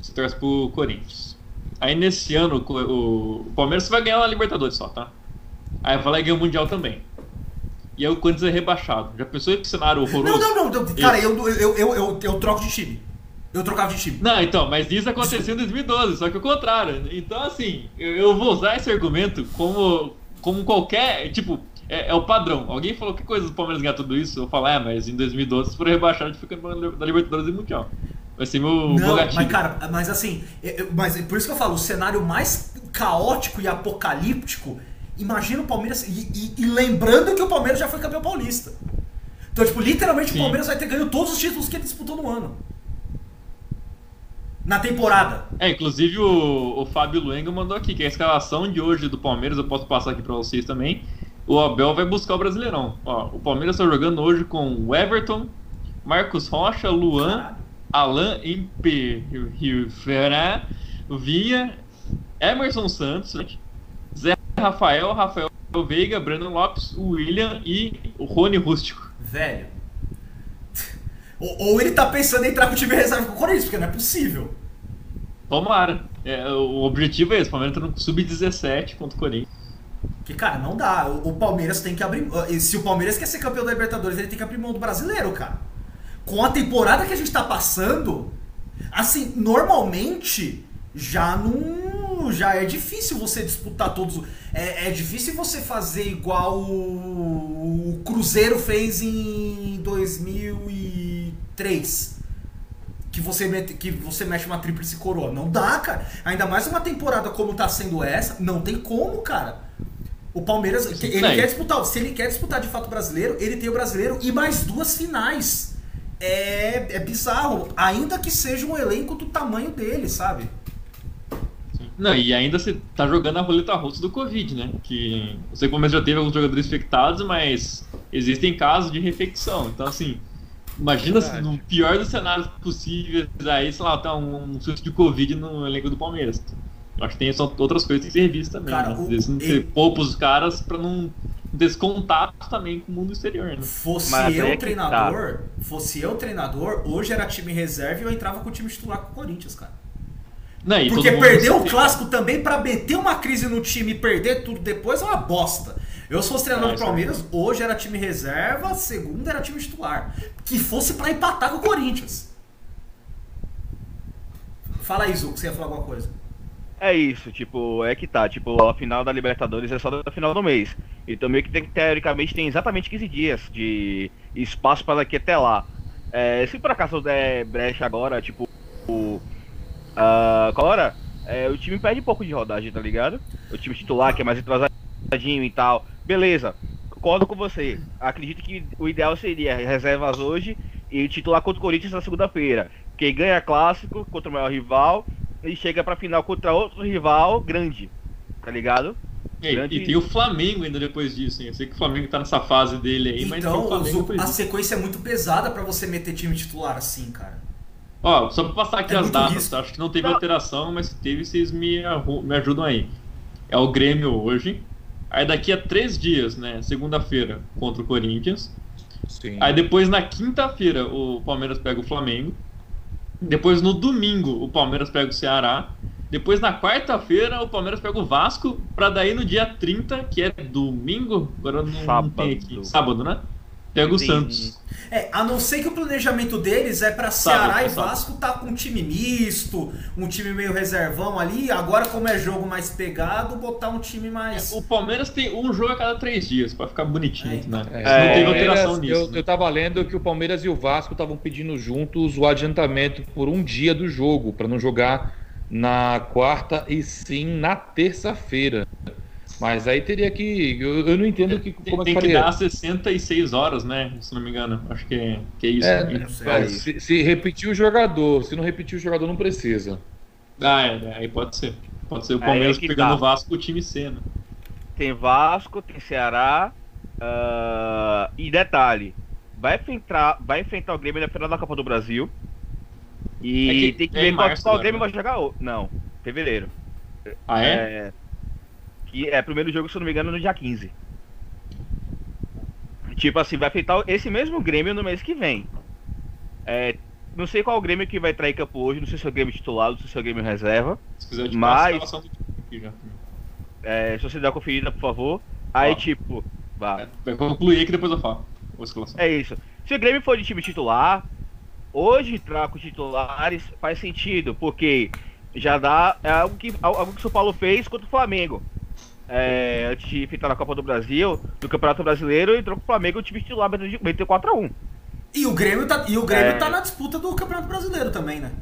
você torce pro Corinthians. Aí nesse ano o, o, o Palmeiras vai ganhar na Libertadores só, tá? Aí vai lá e ganha o Mundial também. E aí o Corinthians é rebaixado. Já pensou que cenário horroroso? Não, não, não, não, cara, eu, eu, eu, eu, eu troco de time. Eu trocava de time. Não, então, mas isso aconteceu em 2012, só que o contrário. Então, assim, eu, eu vou usar esse argumento como, como qualquer. Tipo, é, é o padrão. Alguém falou que coisa do Palmeiras ganhar tudo isso? Eu falo, é, mas em 2012, se for rebaixado, a gente fica na Libertadores e Mundial. Vai ser meu Não, mas cara, mas assim, eu- eu- mas por isso que eu falo, o cenário mais caótico e apocalíptico, imagina o Palmeiras e, e- e lembrando que o Palmeiras já foi campeão paulista. Então, tipo, literalmente Sim. o Palmeiras vai ter ganho todos os títulos que ele disputou no ano. Na temporada. É, inclusive o, o Fábio Luenga mandou aqui que a escalação de hoje do Palmeiras, eu posso passar aqui pra vocês também. O Abel vai buscar o Brasileirão. Ó, o Palmeiras tá jogando hoje com o Everton, Marcos Rocha, Luan, Caralho. Alan Imperiferá, Vinha, Emerson Santos, Zé Rafael, Rafael Veiga, Brandon Lopes, William e o Rony Rústico. Velho. Ou, ou ele tá pensando em entrar com o time reserva com o Corinthians, porque não é possível. Tomara. É, o objetivo é esse, o Palmeiras tá no sub-17 contra o Corinthians. Porque, cara, não dá. O, o Palmeiras tem que abrir. Se o Palmeiras quer ser campeão da Libertadores, ele tem que abrir mão do brasileiro, cara. com a temporada que a gente tá passando, assim, normalmente já não. Já é difícil você disputar todos. É, é difícil você fazer igual o, o Cruzeiro fez em 2003 que você, mete, que você mexe uma tríplice coroa. Não dá, cara. Ainda mais uma temporada como tá sendo essa, não tem como, cara. O Palmeiras, ele quer disputar, se ele quer disputar de fato o brasileiro, ele tem o brasileiro e mais duas finais. É, é bizarro, ainda que seja um elenco do tamanho dele, sabe? Não, e ainda você tá jogando a roleta russa do Covid, né? Que você como já teve alguns jogadores infectados, mas existem casos de refecção. Então, assim, imagina se no pior dos cenários possíveis, aí, sei lá, tá um, um surto de Covid no elenco do Palmeiras. Acho que tem só outras coisas que tem que ser vistas também, Cara, né? Às vezes poupa os caras pra não descontato também com o mundo exterior, né? Fosse Mas eu é treinador, tá. fosse eu treinador, hoje era time reserva e eu entrava com o time titular com o Corinthians, cara. Não, Porque perder o clássico também para meter uma crise no time e perder tudo depois é uma bosta. Eu sou treinador do Palmeiras, hoje era time reserva, segunda era time titular. Que fosse para empatar com o Corinthians. Fala aí, Zu, que você ia falar alguma coisa. É isso, tipo, é que tá, tipo, a final da Libertadores é só da final do mês. Então meio que tem, teoricamente tem exatamente 15 dias de espaço para daqui até lá. É, se por acaso der brecha agora, tipo, o, uh, agora, é, o time perde um pouco de rodagem, tá ligado? O time titular que é mais entrosadinho e tal. Beleza, concordo com você. Acredito que o ideal seria reservas hoje e titular contra o Corinthians na segunda-feira. Quem ganha clássico contra o maior rival e chega pra final contra outro rival grande, tá ligado? E, grande... e tem o Flamengo ainda depois disso, hein? Eu sei que o Flamengo tá nessa fase dele aí, então, mas o, a sequência é muito pesada para você meter time titular assim, cara. Ó, só pra passar aqui é as datas, tá? acho que não teve alteração, mas se teve, vocês me, me ajudam aí. É o Grêmio hoje. Aí daqui a três dias, né? Segunda-feira contra o Corinthians. Sim. Aí depois na quinta-feira o Palmeiras pega o Flamengo. Depois no domingo o Palmeiras pega o Ceará. Depois na quarta-feira o Palmeiras pega o Vasco. Pra daí no dia 30, que é domingo. Agora não, sábado. não tem aqui. Sábado, né? Pega o Santos. É, a não ser que o planejamento deles é para Ceará e Vasco tá com um time misto, um time meio reservão ali. Agora, como é jogo mais pegado, botar um time mais. É, o Palmeiras tem um jogo a cada três dias para ficar bonitinho, é, né? É, não teve alteração nisso. Eu, né? eu tava lendo que o Palmeiras e o Vasco estavam pedindo juntos o adiantamento por um dia do jogo, para não jogar na quarta e sim na terça-feira. Mas aí teria que. Eu, eu não entendo que, como tem, é que Tem que dar 66 horas, né? Se não me engano. Acho que é, que é isso. É, é, se, se, repetir o jogador, se não repetir o jogador, não precisa. Ah, é, é aí pode ser. Pode ser o Palmeiras pegando tá. o Vasco o time C, né? Tem Vasco, tem Ceará. Uh, e detalhe: vai enfrentar, vai enfrentar o Grêmio na final da Copa do Brasil. E tem que ver qual o Grêmio né? vai jogar. Não, fevereiro. Ah, é? Que é primeiro jogo, se eu não me engano, no dia 15. Tipo assim, vai afetar esse mesmo Grêmio no mês que vem. É, não sei qual o Grêmio que vai trair campo hoje, não sei se é o Grêmio titular, não sei se é o Grêmio reserva. Se quiser de mas. É, se você der uma conferida, por favor. Aí, Ó, tipo. Vá. É, vai concluir que depois eu falo. É isso. Se o Grêmio for de time titular, hoje entrar com titulares faz sentido, porque já dá é algo que, algo que o São Paulo fez contra o Flamengo é, antes de ficar na Copa do Brasil, do Campeonato Brasileiro, entrou pro Flamengo o time titular meteu 4x1. E o Grêmio tá, e o Grêmio é... tá na disputa do Campeonato Brasileiro também, né?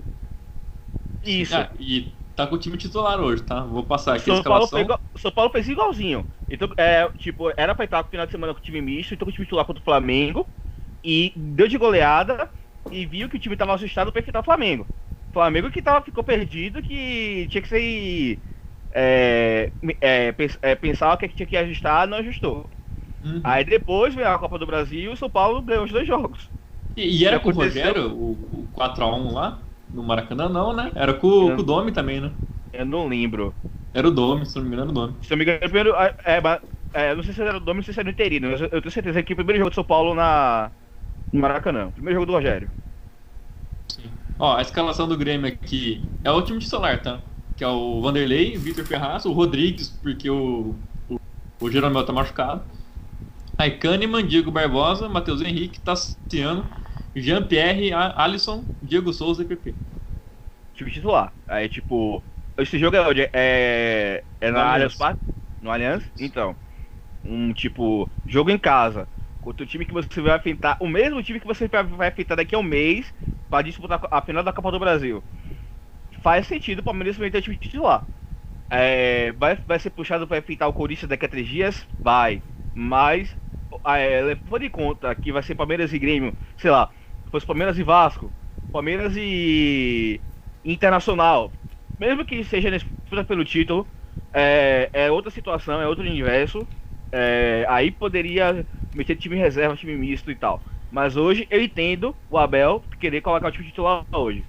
Isso. É, e tá com o time titular hoje, tá? Vou passar aqui São a escalação. Paulo igual, São Paulo fez igualzinho. Então, é, tipo, era pra entrar no final de semana com o time misto, então com o time titular contra o Flamengo. E deu de goleada e viu que o time tava assustado pra enfrentar o Flamengo. Flamengo que tava, ficou perdido, que tinha que ser é, é, é, pensava que tinha que ajustar, não ajustou. Uhum. Aí depois veio a Copa do Brasil e o São Paulo ganhou os dois jogos. E, e era com o Rogério, o, o 4x1 lá, no Maracanã não, né? Era com, com, o Domi também, né? Eu não lembro. Era o Domi, se não me engano, era o Domi. Se não me engano, primeiro. É, é, é, não sei se era o Domi, não sei se era o interino, mas eu, eu tenho certeza que o primeiro jogo do São Paulo na, no Maracanã. Primeiro jogo do Rogério. Sim. Ó, a escalação do Grêmio aqui é o time titular, tá? Que é o Vanderlei, o Vitor Ferraz, o Rodrigues, porque o, o, o Jeromel tá machucado. Aí Kahneman, Diego Barbosa, Matheus Henrique, Tassiano Jean-Pierre, Alisson, Diego Souza e PP. Time titular. Aí, tipo, esse jogo é onde? É, é na Allianz Parque? No Allianz? Então, um tipo, jogo em casa, contra o time que você vai enfrentar, o mesmo time que você vai enfrentar daqui a um mês para disputar a final da Copa do Brasil. Faz sentido o Palmeiras meter o time titular. É, vai, vai ser puxado para enfrentar o Corinthians daqui a três dias? Vai. Mas, é, levando em conta que vai ser Palmeiras e Grêmio, sei lá, fosse Palmeiras e Vasco, Palmeiras e Internacional, mesmo que seja disputa pelo título, é, é, outra situação, é outro universo. É, aí poderia meter time reserva, time misto e tal. Mas hoje eu entendo o Abel querer colocar o time titular hoje.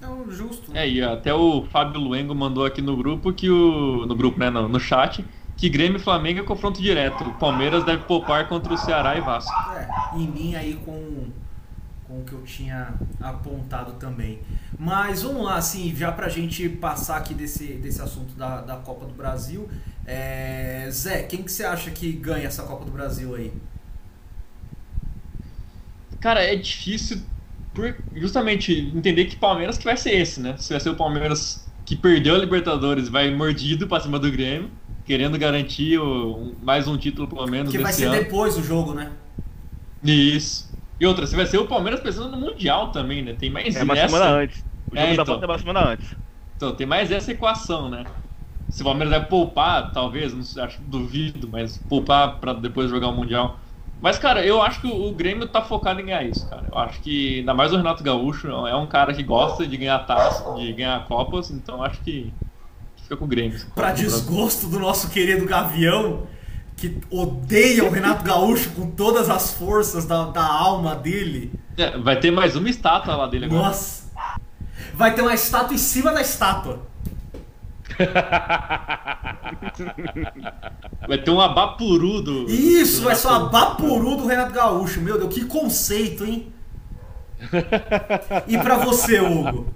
Não, justo. É, e até o Fábio Luengo mandou aqui no grupo que o. No grupo, né? No, no chat, que Grêmio e Flamengo é confronto direto. O Palmeiras deve poupar contra o Ceará e Vasco. É, em mim aí com, com o que eu tinha apontado também. Mas vamos lá, assim, já pra gente passar aqui desse, desse assunto da, da Copa do Brasil. É, Zé, quem que você acha que ganha essa Copa do Brasil aí? Cara, é difícil por justamente entender que Palmeiras que vai ser esse, né? Se vai ser o Palmeiras que perdeu a Libertadores, vai mordido pra cima do Grêmio, querendo garantir o, mais um título pelo menos Que vai ser ano. depois o jogo, né? Isso. E outra, se vai ser o Palmeiras pensando no Mundial também, né? Tem mais É uma essa. semana antes. O jogo É, da então. volta é uma semana antes. Então, tem mais essa equação, né? Se o Palmeiras vai poupar, talvez, não sei, acho duvido, mas poupar pra depois jogar o Mundial. Mas, cara, eu acho que o Grêmio tá focado em ganhar isso, cara. Eu acho que, ainda mais o Renato Gaúcho, é um cara que gosta de ganhar taça, de ganhar copas, então acho que fica com o Grêmio. Pra desgosto do nosso querido Gavião, que odeia o Renato Gaúcho com todas as forças da, da alma dele. É, vai ter mais uma estátua lá dele agora. Nossa! Vai ter uma estátua em cima da estátua. Vai ter um abapuru do. Isso, do vai ser uma Renato. bapuru do Renato Gaúcho. Meu Deus, que conceito, hein? E pra você, Hugo?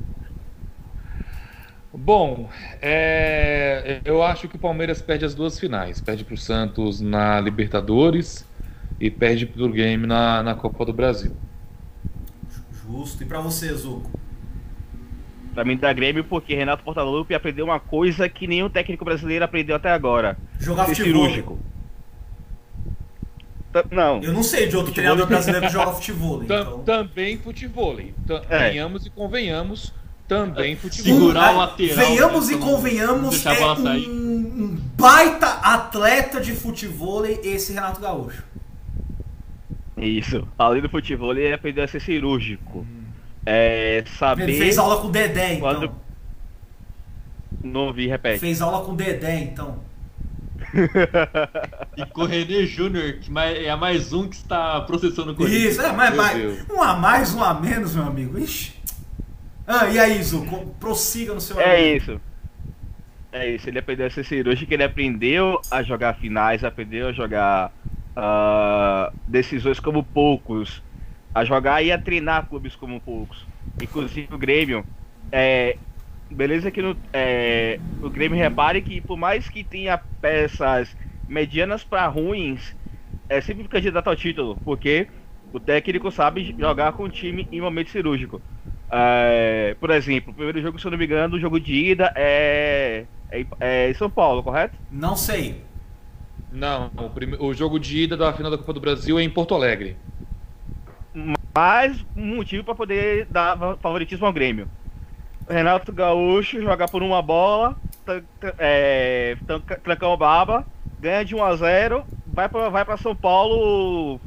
Bom, é, eu acho que o Palmeiras perde as duas finais. Perde para o Santos na Libertadores e perde para o Game na, na Copa do Brasil. Justo. E pra você, Zuco? Pra mim dá Grêmio porque Renato Portaluppi aprendeu uma coisa que nenhum técnico brasileiro aprendeu até agora. Jogar Ser futebol. cirúrgico. Tá- Não. Eu não sei de outro treinador brasileiro que joga futebol. Então... Também futebol. É. Venhamos e convenhamos, também futebol. Segurar o Um- lateral, Venhamos né, e convenhamos, é um, um baita atleta de futebol esse Renato Gaúcho. Isso. Além do futebol, ele aprendeu a ser cirúrgico. É, saber. Ele fez aula com o Dedé, então. quando- Não ouvi, repete. Fez aula com o Dedé, então. E com o René Júnior, que é mais um que está processando o Corinthians. Isso, é, mas, mas um a mais, um a menos, meu amigo. Ixi. Ah, e aí, Zuco? Prossiga no seu É amigo. isso. É isso, ele aprendeu a ser cirúrgico, ele aprendeu a jogar finais, aprendeu a jogar ah, decisões como poucos, a jogar e a treinar clubes como poucos. Inclusive o Grêmio, é, beleza que no, é, o Grêmio repare que por mais que tenha peças medianas para ruins, é sempre candidato ao título, porque o técnico sabe jogar com o time em momento cirúrgico. É, por exemplo, o primeiro jogo, se eu não me engano, o jogo de ida é, é, é em São Paulo, correto? Não sei. Não, o, prime- o jogo de ida da final da Copa do Brasil é em Porto Alegre. Mais um motivo para poder dar fa- favoritismo ao Grêmio. Renato Gaúcho jogar por uma bola, é, trancão baba, ganha de 1 a 0 vai para vai São Paulo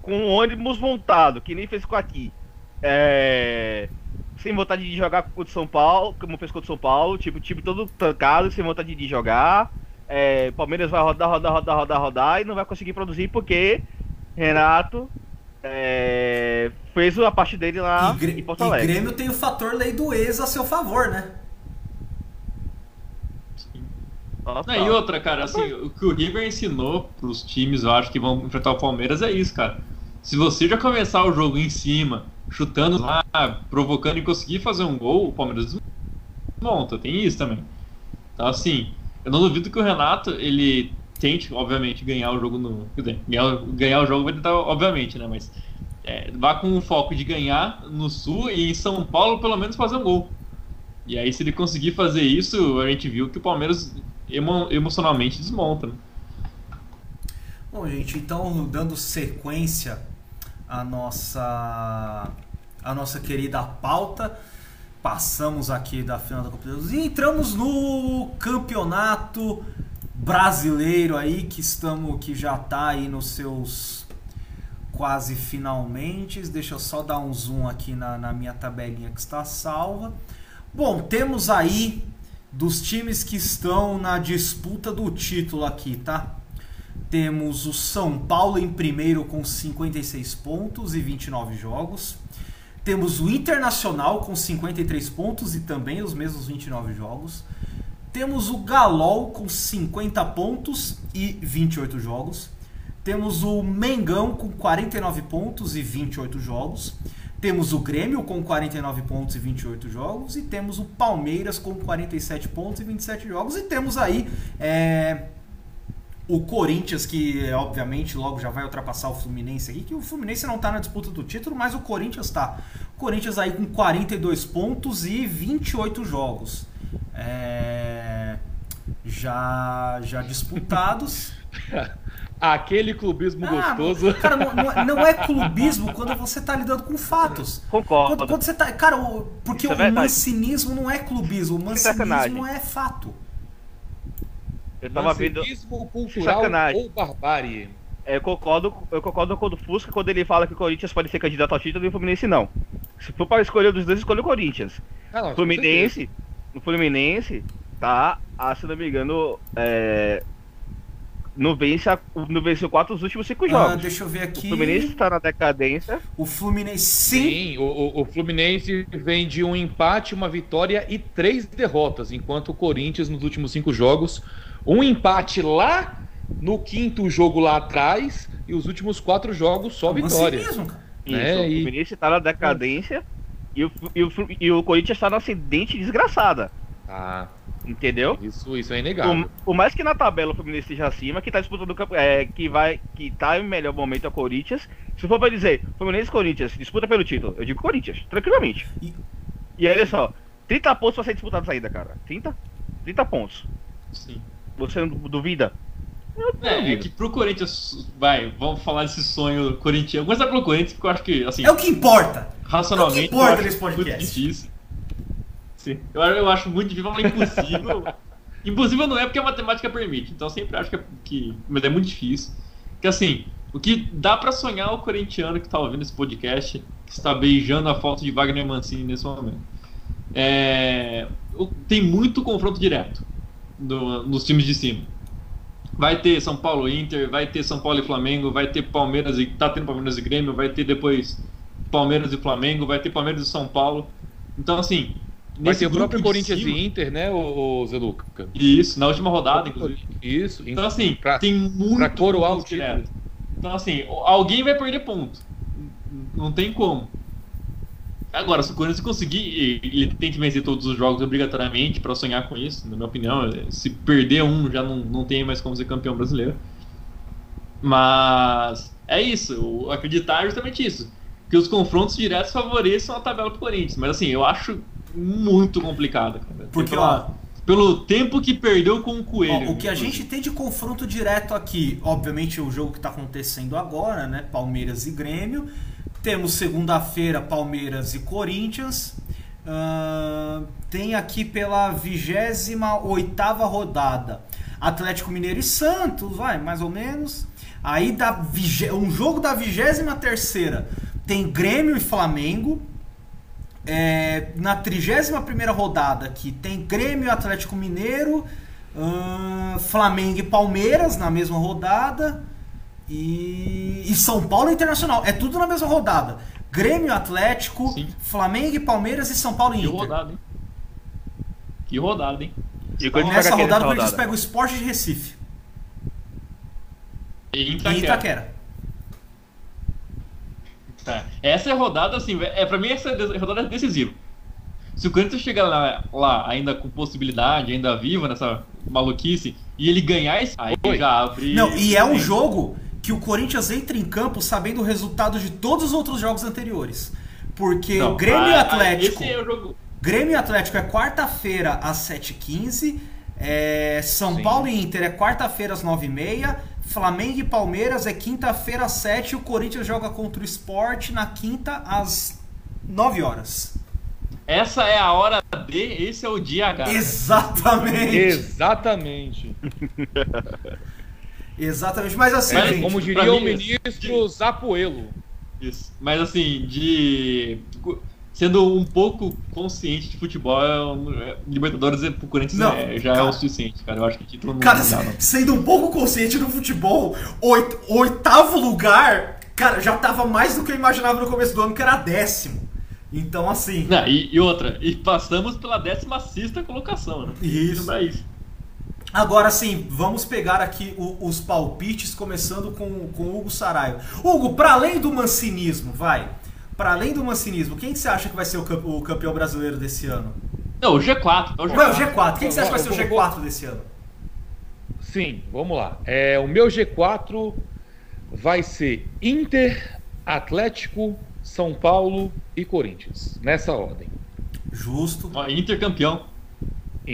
com um ônibus montado, que nem fez com aqui. É, sem vontade de jogar contra o São Paulo, como fez contra o São Paulo, tipo, time todo trancado, sem vontade de jogar. É, Palmeiras vai rodar, rodar, rodar, rodar, rodar e não vai conseguir produzir porque Renato é, fez a parte dele lá e, em Porto e Alegre. Grêmio tem o fator lei do ex a seu favor, né? Ó, Não, e outra, cara, assim, o que o River ensinou pros times, eu acho que vão enfrentar o Palmeiras é isso, cara. Se você já começar o jogo em cima, chutando lá, provocando e conseguir fazer um gol, o Palmeiras desmonta, tem isso também. Então, assim, eu não duvido que o Renato, ele tente, obviamente, ganhar o jogo no. Quer dizer, ganhar, ganhar o jogo vai tentar, obviamente, né? Mas é, vá com o foco de ganhar no Sul e em São Paulo pelo menos fazer um gol. E aí se ele conseguir fazer isso, a gente viu que o Palmeiras emo emocionalmente desmonta. Né? Bom, gente, então dando sequência à nossa a nossa querida pauta, passamos aqui da final da Copa e entramos no campeonato brasileiro aí que estamos que já está aí nos seus quase finalmente. Deixa eu só dar um zoom aqui na, na minha tabelinha que está salva. Bom, temos aí dos times que estão na disputa do título aqui, tá? Temos o São Paulo em primeiro com 56 pontos e 29 jogos. Temos o Internacional com 53 pontos e também os mesmos 29 jogos. Temos o Galol com 50 pontos e 28 jogos. Temos o Mengão com 49 pontos e 28 jogos. Temos o Grêmio com 49 pontos e 28 jogos. E temos o Palmeiras com 47 pontos e 27 jogos. E temos aí é, o Corinthians, que obviamente logo já vai ultrapassar o Fluminense aqui, que o Fluminense não está na disputa do título, mas o Corinthians está. Corinthians aí com 42 pontos e 28 jogos. É, já, já disputados. Aquele clubismo ah, gostoso. Cara, não, não, é clubismo quando você tá lidando com fatos. Concordo. Quando, quando você tá. Cara, porque Isso o é mancinismo não é clubismo, o mancinismo é fato. Eu tava vendo. cultural sacanagem. ou barbárie. É, eu concordo, eu concordo com o Fusca quando ele fala que o Corinthians pode ser candidato ao título e o Fluminense não. Se for para escolher dos dois, escolha o Corinthians. Ah, não, Fluminense, no Fluminense, tá, ah, se não me engano, é, não vence, a, não venceu quatro dos últimos cinco ah, jogos. Ah, deixa eu ver aqui. O Fluminense tá na decadência. O Fluminense sim. Sim, o, o Fluminense vem de um empate, uma vitória e três derrotas, enquanto o Corinthians nos últimos cinco jogos, um empate lá no quinto jogo lá atrás e os últimos quatro jogos só é vitória. Assim mesmo, Isso, é, o Fluminense tá na decadência e o, e o, e o Corinthians tá na ascendente desgraçada. Ah. Entendeu? Isso, isso é inegável. Por, mais que na tabela o Fluminense esteja acima, que tá disputando é, que vai que tá em melhor momento é o Corinthians. Se for para dizer, Fluminense e Corinthians disputa pelo título, eu digo Corinthians, tranquilamente. E, e olha só, 30 pontos pra ser disputado ainda, cara. 30? 30 pontos. Sim. Você não duvida? É, é, que pro Corinthians, vai, vamos falar desse sonho corintiano. Vamos começar pelo Corinthians, porque eu acho que, assim... É o que importa! Racionalmente, é o que importa nesse podcast. muito difícil. Sim. Eu, eu acho muito difícil, falar impossível. impossível não é porque a matemática permite, então eu sempre acho que, é, que mas é muito difícil. Que assim, o que dá para sonhar o corintiano que tá ouvindo esse podcast, que está beijando a foto de Wagner Mancini nesse momento. É, tem muito confronto direto do, nos times de cima. Vai ter São Paulo Inter, vai ter São Paulo e Flamengo, vai ter Palmeiras e tá tendo Palmeiras e Grêmio, vai ter depois Palmeiras e Flamengo, vai ter Palmeiras e São Paulo. Então assim, Vai ter o próprio Corinthians cima, e Inter, né, o, o Zé Luca? Isso, na última rodada, inclusive. Isso. Então, assim, pra, tem muito pra coroar o direto. Então, assim, alguém vai perder ponto. Não tem como. Agora, se o Corinthians conseguir, ele tem que vencer todos os jogos obrigatoriamente para sonhar com isso, na minha opinião. Se perder um, já não, não tem mais como ser campeão brasileiro. Mas é isso, acreditar é justamente isso. Que os confrontos diretos favoreçam a tabela pro Corinthians. Mas assim, eu acho muito complicada, cara. Porque, ó, pelo tempo que perdeu com o Coelho. Ó, o que a gente tem de confronto direto aqui, obviamente o jogo que está acontecendo agora, né? Palmeiras e Grêmio. Temos segunda-feira Palmeiras e Corinthians. Uh, tem aqui pela 28 oitava rodada Atlético Mineiro e Santos, vai, mais ou menos. Aí da um jogo da 23 terceira tem Grêmio e Flamengo. É, na 31 rodada que tem Grêmio, Atlético Mineiro, hum, Flamengo e Palmeiras na mesma rodada. E, e, São Paulo Internacional. É tudo na mesma rodada. Grêmio, Atlético, Sim. Flamengo e Palmeiras e São Paulo e Inter. Que rodada, hein? Que rodada, hein? E nessa rodada o Corinthians pega o Esporte de Recife. E Itaquera. E Itaquera. É. Essa é a rodada, assim, é, pra mim essa é a rodada decisiva. Se o Corinthians chegar lá, lá, ainda com possibilidade, ainda vivo nessa maluquice, e ele ganhar esse. Aí Oi. já abre. Não, e é um jogo que o Corinthians entre em campo sabendo o resultado de todos os outros jogos anteriores. Porque Não, o Grêmio e a- a- Atlético. Esse é o jogo. Grêmio e Atlético é quarta-feira às 7h15. é, São Sim. Paulo e Inter é quarta-feira às 9h30. Flamengo e Palmeiras é quinta-feira às 7 e o Corinthians joga contra o Sport na quinta às 9 horas. Essa é a hora D, esse é o dia H. Exatamente. Exatamente. Exatamente. Mas assim, Mas, gente, Como diria o mim, ministro Zapuelo. Isso. Mas assim, de. Sendo um pouco consciente de futebol, é um- é- Libertadores é- pro Corinthians Não, é- já é cara. o suficiente, cara. Eu acho que título não Cara, dá, não. sendo um pouco consciente do futebol, oit- oitavo lugar, cara, já tava mais do que eu imaginava no começo do ano, que era décimo. Então, assim. Não, e, e outra, e passamos pela 16 colocação, né? Isso. Lembra isso. Agora sim, vamos pegar aqui o- os palpites, começando com, com o Hugo Saraio. Hugo, para além do mancinismo, vai. Para além do mancinismo, quem que você acha que vai ser o, cam- o campeão brasileiro desse ano? Não, o G4. É o G4. Ué, o G4. Quem que você acha que vai ser o Eu vou- G4 desse ano? Sim, vamos lá. É, o meu G4 vai ser Inter, Atlético, São Paulo e Corinthians. Nessa ordem. Justo. Ó, Inter campeão.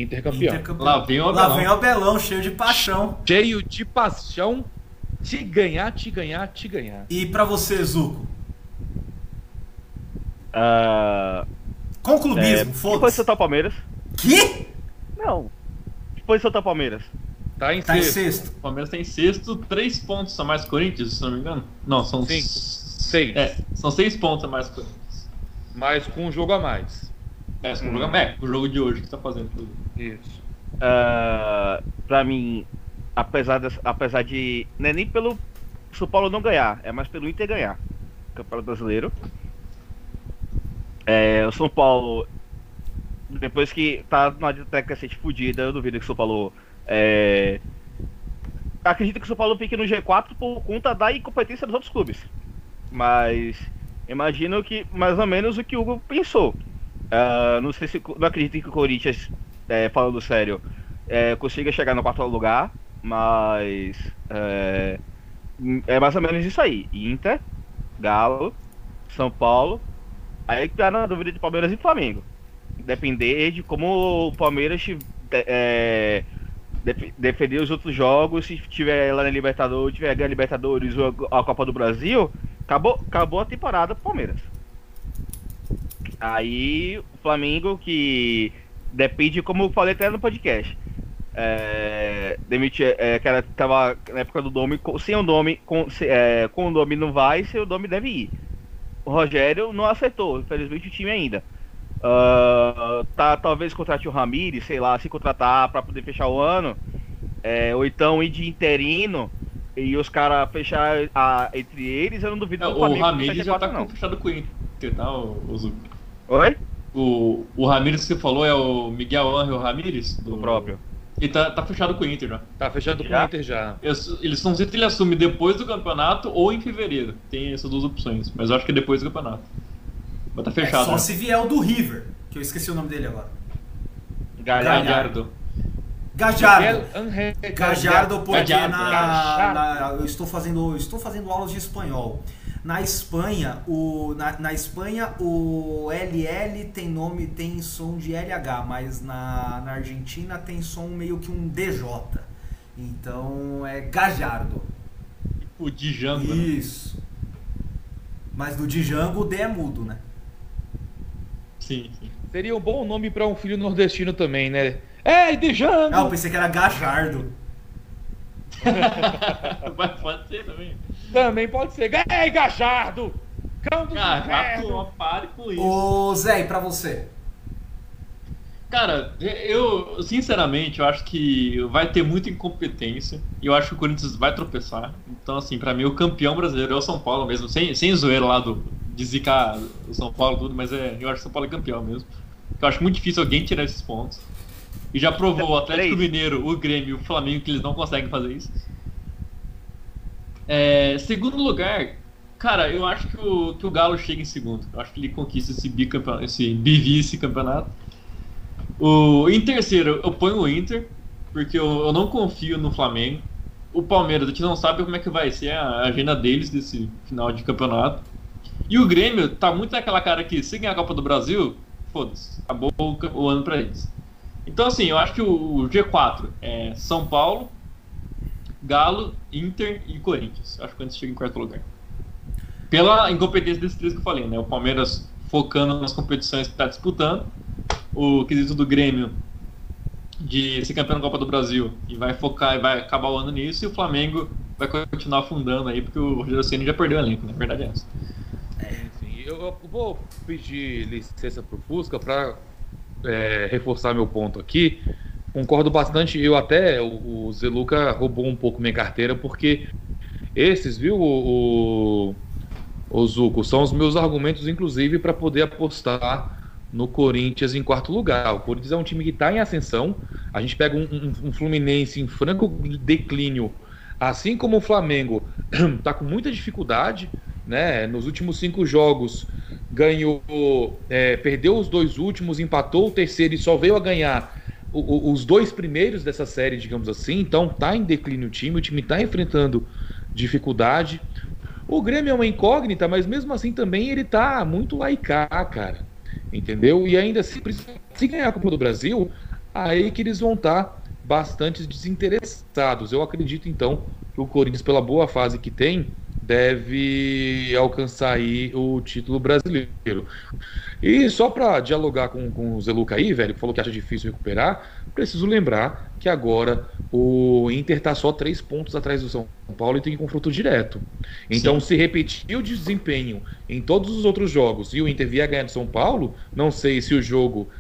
Inter campeão. Intercampeão. Lá vem o Lá Abelão. vem o Abelão, cheio de paixão. Cheio de paixão. Te ganhar, te ganhar, te ganhar. E pra você, Zuco? Ah, Com é, clubismo, que foda-se. posição tá o Palmeiras? Que? Não. Que posição tá o Palmeiras? Tá em Tá em sexto. sexto. O Palmeiras tem sexto, três pontos a mais Corinthians, se não me engano. Não, são Cinco. Seis. É, são seis pontos a mais Corinthians. Mas com um jogo a mais. É, Hum. jogo, é, o jogo de hoje que tá fazendo. inclusive. Isso. Ah, pra mim, apesar, dessa- apesar de. Não é nem pelo São Paulo não ganhar, é mais pelo Inter ganhar. Campeonato Brasileiro. É, o São Paulo, depois que tá numa técnica recente fudida, eu duvido que o São Paulo. É, acredito que o São Paulo fique no G4 por conta da incompetência dos outros clubes. Mas imagino que mais ou menos o que o Hugo pensou. Ah, não sei se não acredito que o Corinthians, é, falando sério, é, consiga chegar no quarto lugar, mas é, é mais ou menos isso aí. Inter, Galo, São Paulo, aí que tá na dúvida de Palmeiras e Flamengo. Depender de como o Palmeiras é, def- defender os outros jogos, se tiver lá na Libertadores, tiver ganhando a Libertadores ou a Copa do Brasil, acabou, acabou a temporada pro Palmeiras. Aí o Flamengo que depende, como eu falei até no podcast. É, demitir, é, que era, tava na época do nome, com- sem o nome, com, se- é, com o nome não vai, sem o nome deve ir. O Rogério não aceitou, infelizmente o time ainda. Ah, tá, talvez contrate o Ramires, sei lá, se contratar pra poder fechar o ano. É, ou então ir de interino e os caras fechar a- entre eles, eu não duvido o Ramires já tá não. com- fechado com o Inter, tá, o, o? Oi? O, o Ramires que você falou é o Miguel Ángel Ramires? Do próprio. Ele tá, tá fechado com o Inter já. Tá fechando com Já? o Inter já. Eu- Eles não sei se ele assume depois do campeonato ou em fevereiro. Tem essas duas opções, mas eu acho que é depois do campeonato. Mas tá É fechado. só né? se vier o do River, que eu esqueci o nome dele agora. Galhardo. Gajardo. Angel Gajardo, porque Gajardo, na, Gajardo. na- eu estou fazendo, eu estou fazendo aulas de espanhol. Na Espanha, o, na, na Espanha o LL tem nome, tem som de LH, mas na, na Argentina tem som meio que um DJ. Então é Gajardo. O Django. né? Isso. Mas do Django o D é mudo, né? Sim, sim. Seria um bom nome pra um filho nordestino também, né? Ei, Django! Ah, eu pensei que era Gajardo. Mas pode ser também. Também pode ser. Ei, Gajardo! Cão do Ah, rato, inferno! pare com isso. Ô Zé, e pra você? Cara, eu, sinceramente, eu acho que vai ter muita incompetência. E eu acho que o Corinthians vai tropeçar. Então, assim, pra mim, o campeão brasileiro é o São Paulo mesmo. Sem, sem zoeira lá do, de zicar o São Paulo e tudo, mas é, eu acho que o São Paulo é campeão mesmo. Eu acho muito difícil alguém tirar esses pontos. E já provou o Atlético. Mineiro, o Grêmio e o Flamengo que eles não conseguem fazer isso. É, segundo lugar, cara, eu acho que o, que o Galo chega em segundo. Eu acho que ele conquista esse bicampeonato, esse bivice campeonato. O, em terceiro, eu ponho o Inter, porque eu, eu não confio no Flamengo. o Palmeiras, a gente não sabe como é que vai ser a agenda deles desse final de campeonato. E o Grêmio tá muito naquela cara que se ganhar a Copa do Brasil, foda-se, acabou o ano pra eles. Então, assim, eu acho que o G4 é São Paulo, Galo, Inter e Corinthians. Acho que eles chegam em quarto lugar. Pela incompetência desses três que eu falei, né? O Palmeiras focando nas competições que está disputando, o quesito do Grêmio de ser campeão da Copa do Brasil e vai focar e vai acabar o ano nisso, e o Flamengo vai continuar afundando aí, porque o Rogério Ceni já perdeu o elenco, na né? verdade é essa. Eu, eu vou pedir licença pro Fusca para é, reforçar meu ponto aqui. Concordo bastante, eu até, o, o Zeluca roubou um pouco minha carteira, porque esses, viu, o, o, o Zuco, são os meus argumentos, inclusive, para poder apostar no Corinthians em quarto lugar. O Corinthians é um time que está em ascensão. A gente pega um, um, um, Fluminense em franco declínio, assim como o Flamengo está com muita dificuldade. Né? Nos últimos cinco jogos ganhou, é, perdeu os dois últimos, empatou o terceiro e só veio a ganhar os dois primeiros dessa série, digamos assim. Então está em declínio o time, o time está enfrentando dificuldade. O Grêmio é uma incógnita, mas mesmo assim também ele está muito laicar, cara entendeu? E ainda se, se ganhar a Copa do Brasil, aí que eles vão estar bastante desinteressados. Eu acredito então que o Corinthians, pela boa fase que tem, deve alcançar aí o título brasileiro. E só para dialogar com, com o Zeluca aí, velho, que falou que acha difícil recuperar, preciso lembrar que agora o Inter está só três pontos atrás do São Paulo e tem confronto direto. Então, Sim. se repetir o desempenho em todos os outros jogos e o Inter vier ganhar do São Paulo, não sei se o jogo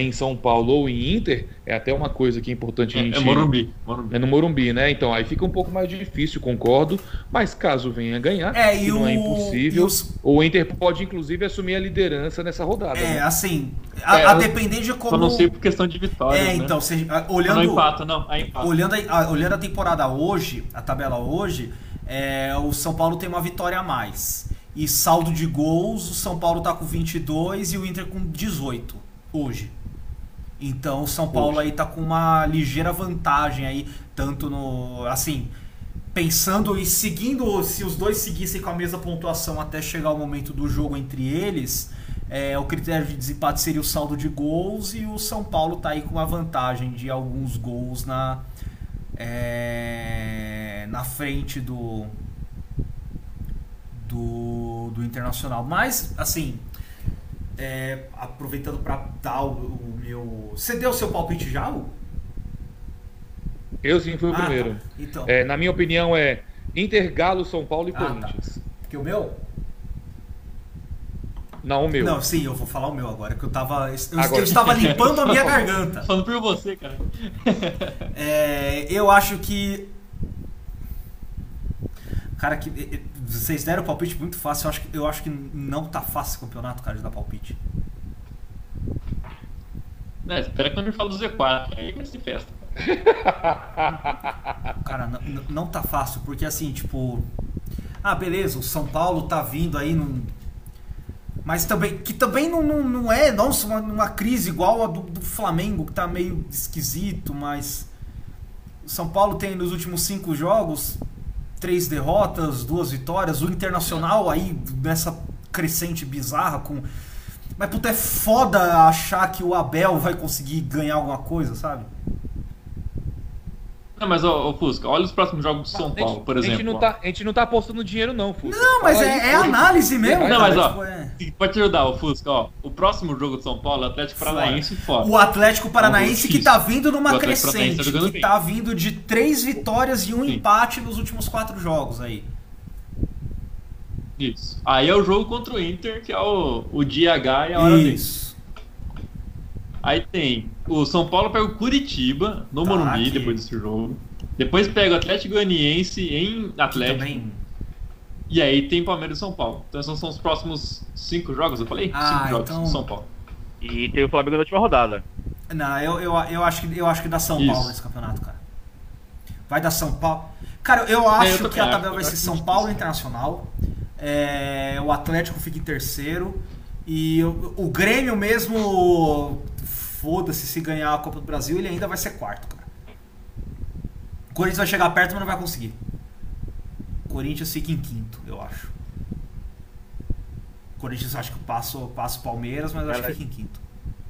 em São Paulo ou em Inter, é até uma coisa que é importante é, a gente... É Morumbi, Morumbi. É no Morumbi, né? Então aí fica um pouco mais difícil, concordo, mas caso venha ganhar, é, e não é impossível, os... o Inter pode inclusive assumir a liderança nessa rodada. É, né? assim, a, é, a depender de como... Só não sei por questão de vitória, É, então, se, olhando... Não empata, não, é empata. Olhando a, olhando a temporada hoje, a tabela hoje, é, o São Paulo tem uma vitória a mais. E saldo de gols, o São Paulo tá com 22 e o Inter com 18 hoje. Então o São Paulo Poxa. aí tá com uma ligeira vantagem aí, tanto no. Assim, pensando e seguindo, se os dois seguissem com a mesma pontuação até chegar o momento do jogo entre eles, é, o critério de desempate seria o saldo de gols e o São Paulo tá aí com uma vantagem de alguns gols na, é, na frente do, do, do Internacional. Mas, assim, é, aproveitando para dar o, o, meu. Você deu o seu palpite já, Hugo? Eu sim fui o ah, primeiro. Tá. Então. É, na minha opinião é Inter, Galo, São Paulo e ah, tá. Corinthians. Tá. Que o meu? Não, o meu. Não, sim, eu vou falar o meu agora, que eu tava. Eu, agora. eu estava limpando a minha garganta. Falando por você, cara. é, eu acho que. Cara, que vocês deram o palpite muito fácil. Eu acho, que, eu acho que não tá fácil o campeonato, cara, de dar palpite. Não, espera quando eu falo do Z4, aí vai ser festa. Cara, não, não tá fácil, porque assim, tipo. Ah, beleza, o São Paulo tá vindo aí num. Mas também. Que também não, não, não é, nossa, uma, uma crise igual a do, do Flamengo, que tá meio esquisito, mas. O São Paulo tem nos últimos cinco jogos três derrotas, duas vitórias. O Internacional aí nessa crescente bizarra com. Mas puta, é foda achar que o Abel vai conseguir ganhar alguma coisa, sabe? Não, mas, ô, ô, Fusca, olha os próximos jogos do São Paulo, por exemplo. A gente, não tá, a gente não tá apostando dinheiro, não, Fusca. Não, mas é, é, análise mesmo. Não, mas, ó, pode te ajudar, o Fusca, ó. O próximo jogo do São Paulo é o Atlético Paranaense fora. O Atlético Paranaense que tá vindo numa tá crescente, tá que tá vindo de três vitórias e um Sim. empate nos últimos quatro jogos aí. Isso. Aí é o jogo contra o Inter, que é o, o dia H e a hora Isso. Aí tem o São Paulo pega o Curitiba no tá Morumbi aqui. depois desse jogo. Depois pega o Atlético Goianiense em Atlético. Também. E aí tem Palmeiras e São Paulo. Então esses são os próximos cinco jogos, eu falei? Ah, cinco jogos então... São Paulo. E tem o Flamengo na última rodada. Não, eu, eu, eu, acho, que, eu acho que dá São Isso. Paulo nesse campeonato, cara. Vai dar São Paulo. Cara, eu acho é, eu que a tabela vai ser São Paulo Internacional. É, o Atlético fica em terceiro. E o, o Grêmio mesmo, foda-se se ganhar a Copa do Brasil, ele ainda vai ser quarto, cara. O Corinthians vai chegar perto, mas não vai conseguir. O Corinthians fica em quinto, eu acho. O Corinthians acho que passa, passa o Palmeiras, mas eu acho que fica em quinto.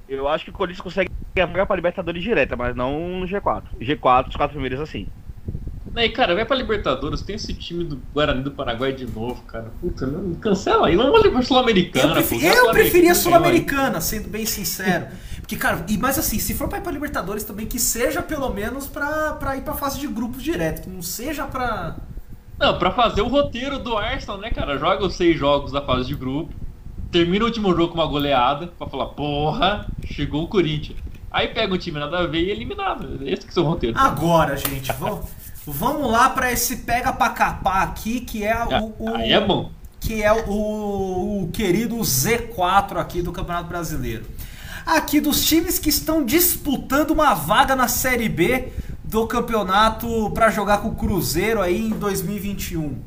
Eu acho que o Corinthians consegue vagar pra Libertadores direta, mas não no G4. G4, os quatro primeiros assim. E cara, vai pra Libertadores, tem esse time do Guarani do Paraguai de novo, cara. Puta, não, cancela aí, vamos pra Eu, Sul-Americana. Já eu preferia Sul-Americana, sendo bem sincero. Porque, cara, e, mas assim, se for pra ir pra Libertadores também, que seja pelo menos pra, pra ir pra fase de grupos direto, que não seja pra. Não, pra fazer o roteiro do Arsenal, né, cara? Joga os seis jogos da fase de grupo, termina o último jogo com uma goleada, pra falar, porra, chegou o Corinthians. Aí pega um time nada a ver e é eliminado. Esse que é o seu roteiro. Agora, gente, vamos, vamos lá pra esse pega pra capar aqui, que é o. o- Aí é bom. que é o, o querido Z4 aqui do Campeonato Brasileiro. Aqui dos times que estão disputando uma vaga na Série B do campeonato para jogar com o Cruzeiro aí em 2021.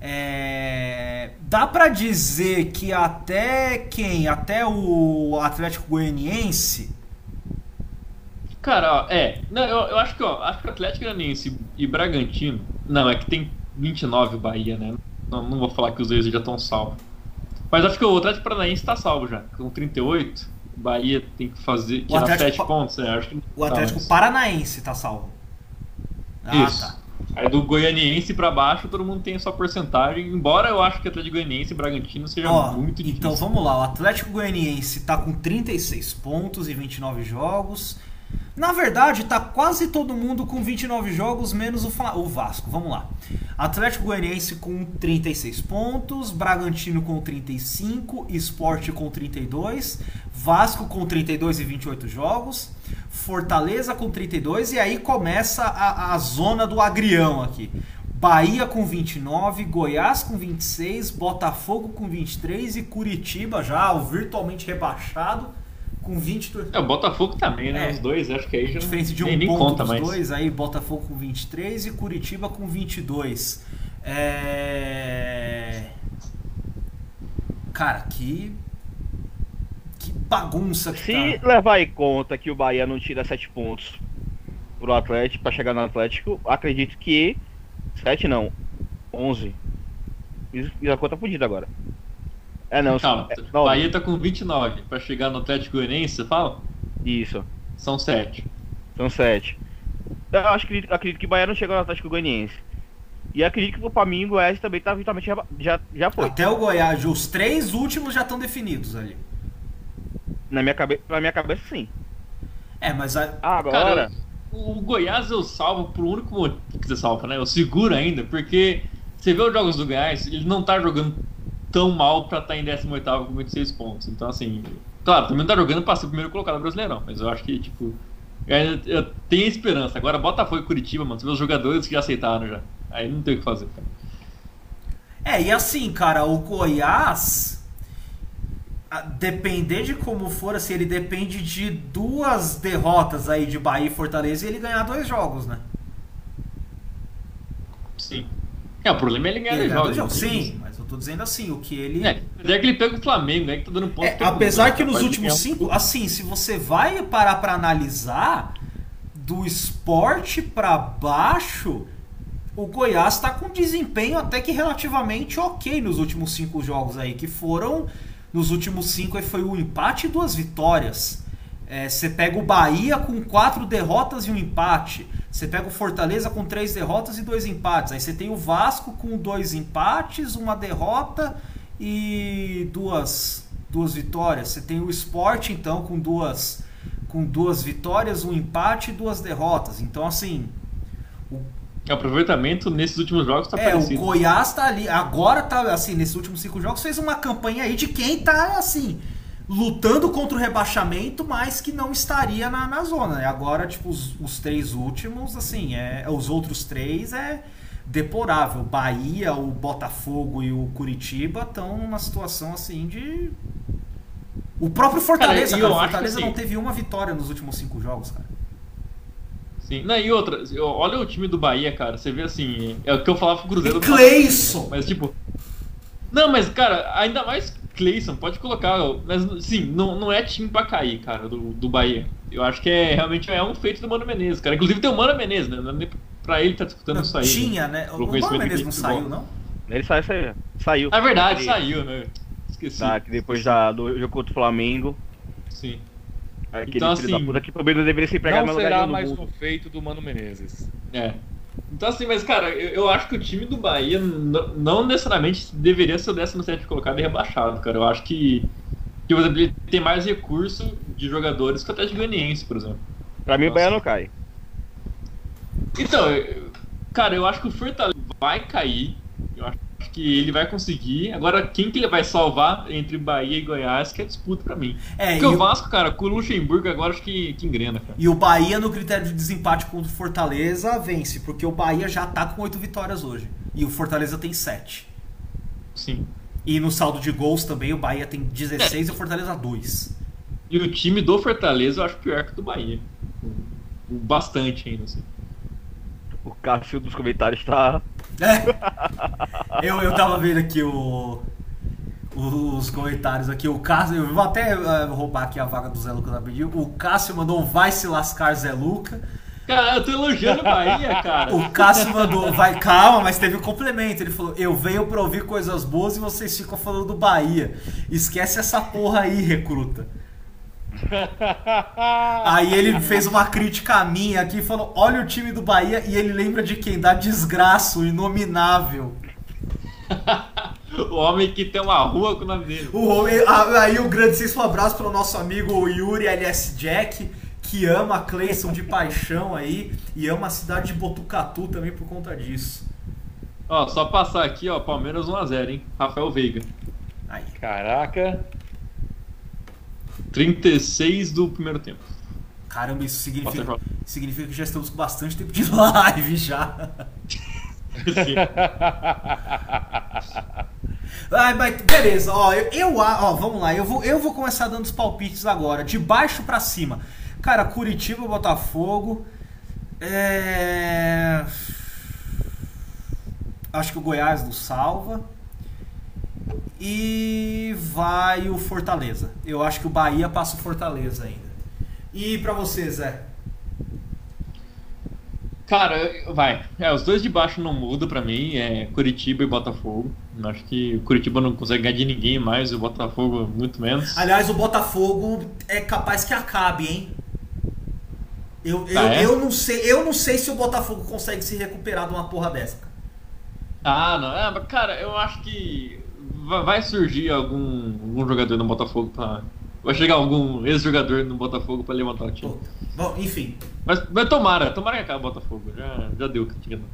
É, dá pra dizer que até quem? Até o Atlético Goianiense Cara, ó, é. Não, eu, eu acho que, ó, acho que o Atlético Goianiense e Bragantino. Não, é que tem 29 o Bahia, né? Não, não vou falar que os dois já estão salvos. Mas acho que o Atlético Paranaense tá salvo já. Com 38, o Bahia tem que fazer. Tirar Atlético 7 Pa- pontos, né? Acho que o Atlético tá, Paranaense tá salvo. Ah, Isso. tá. Aí do Goianiense pra baixo, todo mundo tem a sua porcentagem. Embora eu acho que o Atlético Goianiense e Bragantino seja Ó, muito difícil. então vamos lá, o Atlético Goianiense tá com 36 pontos e 29 jogos. Na verdade, tá quase todo mundo com 29 jogos, menos o, o Vasco. Vamos lá. Atlético Goianiense com 36 pontos, Bragantino com 35, Sport com 32, Vasco com 32 e 28 jogos, Fortaleza com 32 e aí começa a, a zona do agrião aqui. Bahia com 29, Goiás com 26, Botafogo com 23 e Curitiba já o virtualmente rebaixado com 22. É, o Botafogo também, né? É. Os dois, acho que aí já Diferença de um nem ponto conta dos mais. dois, aí Botafogo com 23 e Curitiba com 22. É... Cara, que... Que bagunça que Se tá. levar em conta que o Bahia não tira 7 pontos pro Atlético, pra chegar no Atlético, acredito que 7 não, 11. Isso isso a conta fodida agora. É não, Calma, é, o nove. Bahia tá com 29. Pra chegar no Atlético Goianiense, você fala? Isso, São 7. são 7. Eu acho que acredito que o Bahia não chegou no Atlético Goianiense. E acredito que pra mim o Goiás também tá virtualmente já, já foi. Até o Goiás, os três últimos já estão definidos ali. Na minha, cabe... na minha cabeça sim. É, mas a- Agora, Cara, o Goiás eu salvo por único motivo que você salva, né? Eu seguro ainda, porque você vê os jogos do Goiás, ele não tá jogando tão mal pra estar em 18 com 26 pontos. Então, assim, claro, também não tá jogando pra ser o primeiro colocado Brasileirão, mas eu acho que, tipo, eu, eu tenho esperança. Agora, Botafogo e Curitiba, mano, vê os jogadores que já aceitaram já. Aí não tem o que fazer, cara. É, e assim, cara, o Goiás, depender de como for, assim, ele depende de duas derrotas aí de Bahia e Fortaleza e ele ganhar dois jogos, né? Sim. É, o problema é ele ganhar Ele dois jogos. jogos. Sim, mas tô dizendo assim, o que ele... É, é que ele pega o Flamengo, né? Que tá dando ponto. É, mundo, apesar né? que nos últimos cinco, assim, se você vai parar pra analisar do esporte pra baixo, o Goiás tá com desempenho até que relativamente ok nos últimos cinco jogos aí, que foram nos últimos cinco aí foi um empate e duas vitórias. É, Você pega o Bahia com quatro derrotas e um empate. Você pega o Fortaleza com três derrotas e dois empates. Aí você tem o Vasco com dois empates, uma derrota e duas, duas vitórias. Você tem o Sport então com duas com duas vitórias, um empate e duas derrotas. Então assim, O aproveitamento nesses últimos jogos tá é, o parecido. Goiás tá ali, agora tá assim, nesses últimos cinco jogos fez uma campanha aí de quem tá assim, lutando contra o rebaixamento, mas que não estaria na, na zona. E agora, tipo, os, os três últimos, assim, é, os outros três é deplorável. Bahia, o Botafogo e o Curitiba estão numa situação assim de. O próprio Fortaleza, Cara, cara, o Fortaleza que, assim, não teve uma vitória nos últimos cinco jogos, cara. Sim. Não, e outra, olha o time do Bahia, cara. Você vê assim, é o que eu falava pro Cruzeiro. E Cleison! Mas tipo. Não, mas, cara, ainda mais Cleison, pode colocar. Mas sim, não, não é time pra cair, cara, do, do Bahia. Eu acho que é realmente é um feito do Mano Menezes, cara. Inclusive tem o Mano Menezes, né? Não é nem pra ele tá disputando isso aí. Tinha, né? O Mano Menezes não futebol. saiu, não? Ele saiu, saiu. saiu. É verdade, Ele- saiu, né? Esqueci. Tá, que depois da, do jogo contra o Flamengo. Sim. Aquele Então, filho assim, da puta que também não deveria se empregar Não no será mais um feito do Mano Menezes. É. Então, assim, mas, cara, eu, eu acho que o time do Bahia não necessariamente deveria ser o 17 colocado e rebaixado, cara. Eu acho que, que por exemplo, ele tem mais recurso de jogadores que o Atlético Goianiense, por exemplo. Pra mim o Nossa. Bahia não cai. Então, cara, eu acho que o Fortaleza vai cair. Eu acho que ele vai conseguir. Agora, quem que ele vai salvar entre Bahia e Goiás, que é disputa pra mim. É, Porque o Vasco, cara, com o Luxemburgo agora acho que, que engrena, cara. e o Bahia, no critério de desempate contra o Fortaleza, vence, porque o Bahia já tá com oito vitórias hoje. E o Fortaleza tem sete. Sim. E no saldo de gols também, o Bahia tem 16 e o Fortaleza 2. E o time do Fortaleza eu acho pior que o do Bahia. Bastante ainda, assim. O Cássio dos comentários tá. É. Eu, eu tava vendo aqui o, os comentários aqui. O Cássio, eu vou até eh, roubar aqui a vaga do Zé Luca da pediu. O Cássio mandou vai se lascar Zé Luca. Cara, eu tô elogiando o Bahia, cara. O Cássio mandou, vai, calma, mas teve um complemento. Ele falou: Eu venho pra ouvir coisas boas e vocês ficam falando do Bahia. Esquece essa porra aí, recruta. Aí ele fez uma crítica a mim aqui, falou: Olha o time do Bahia e ele lembra de quem? Da desgraça, o inominável. o homem que tem uma rua com o nome dele. O, homem- a- aí o grandíssimo abraço pro nosso amigo Yuri LS Jack, que ama a Cleison de paixão aí e ama a cidade de Botucatu também por conta disso. Ó, só passar aqui, ó, Palmeiras 1x0, hein? Rafael Veiga. Aí. Caraca. 36 do primeiro tempo. Caramba, isso significa, significa que já estamos com bastante tempo de live já. Ai, mas beleza, ó, eu, eu ó, vamos lá, eu vou, eu vou começar dando os palpites agora, de baixo pra cima. Cara, Curitiba, Botafogo. É... Acho que o Goiás não salva. E vai o Fortaleza. Eu acho que o Bahia passa o Fortaleza ainda. E pra você, Zé? Cara, vai. É, os dois de baixo não mudam pra mim, é Curitiba e Botafogo. Eu Acho que o Curitiba não consegue ganhar de ninguém mais, e o Botafogo muito menos. Aliás, o Botafogo é capaz que acabe, hein? Eu, eu, Ah, é? eu, não sei, eu não sei se o Botafogo consegue se recuperar de uma porra dessa. Ah, não. É, mas, cara, eu acho que vai surgir algum, algum jogador no Botafogo pra. Vai chegar algum ex-jogador no Botafogo pra levantar o time. Bom, enfim. Mas, mas tomara, tomara que acabe o Botafogo. Já, já deu criticando.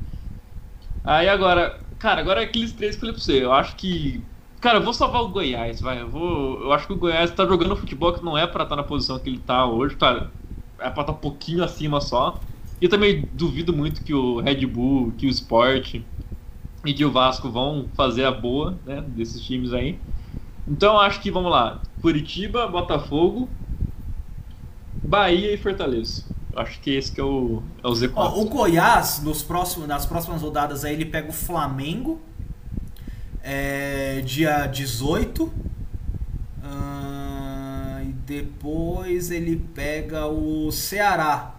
Aí agora, cara, agora é aqueles três que eu falei pra você. Eu acho que. Cara, eu vou salvar o Goiás, vai. Eu, vou, eu acho que o Goiás tá jogando futebol que não é pra estar na posição que ele tá hoje, cara. É pra estar um pouquinho acima só. E eu também duvido muito que o Red Bull, que o Sport e que o Vasco vão fazer a boa, né, desses times aí. Então acho que, vamos lá, Curitiba, Botafogo, Bahia e Fortaleza. Acho que esse que é o, é o Z4. Ó, o Goiás, nos próximos, nas próximas rodadas, aí ele pega o Flamengo. é, dia 18. ah, e depois ele pega o Ceará.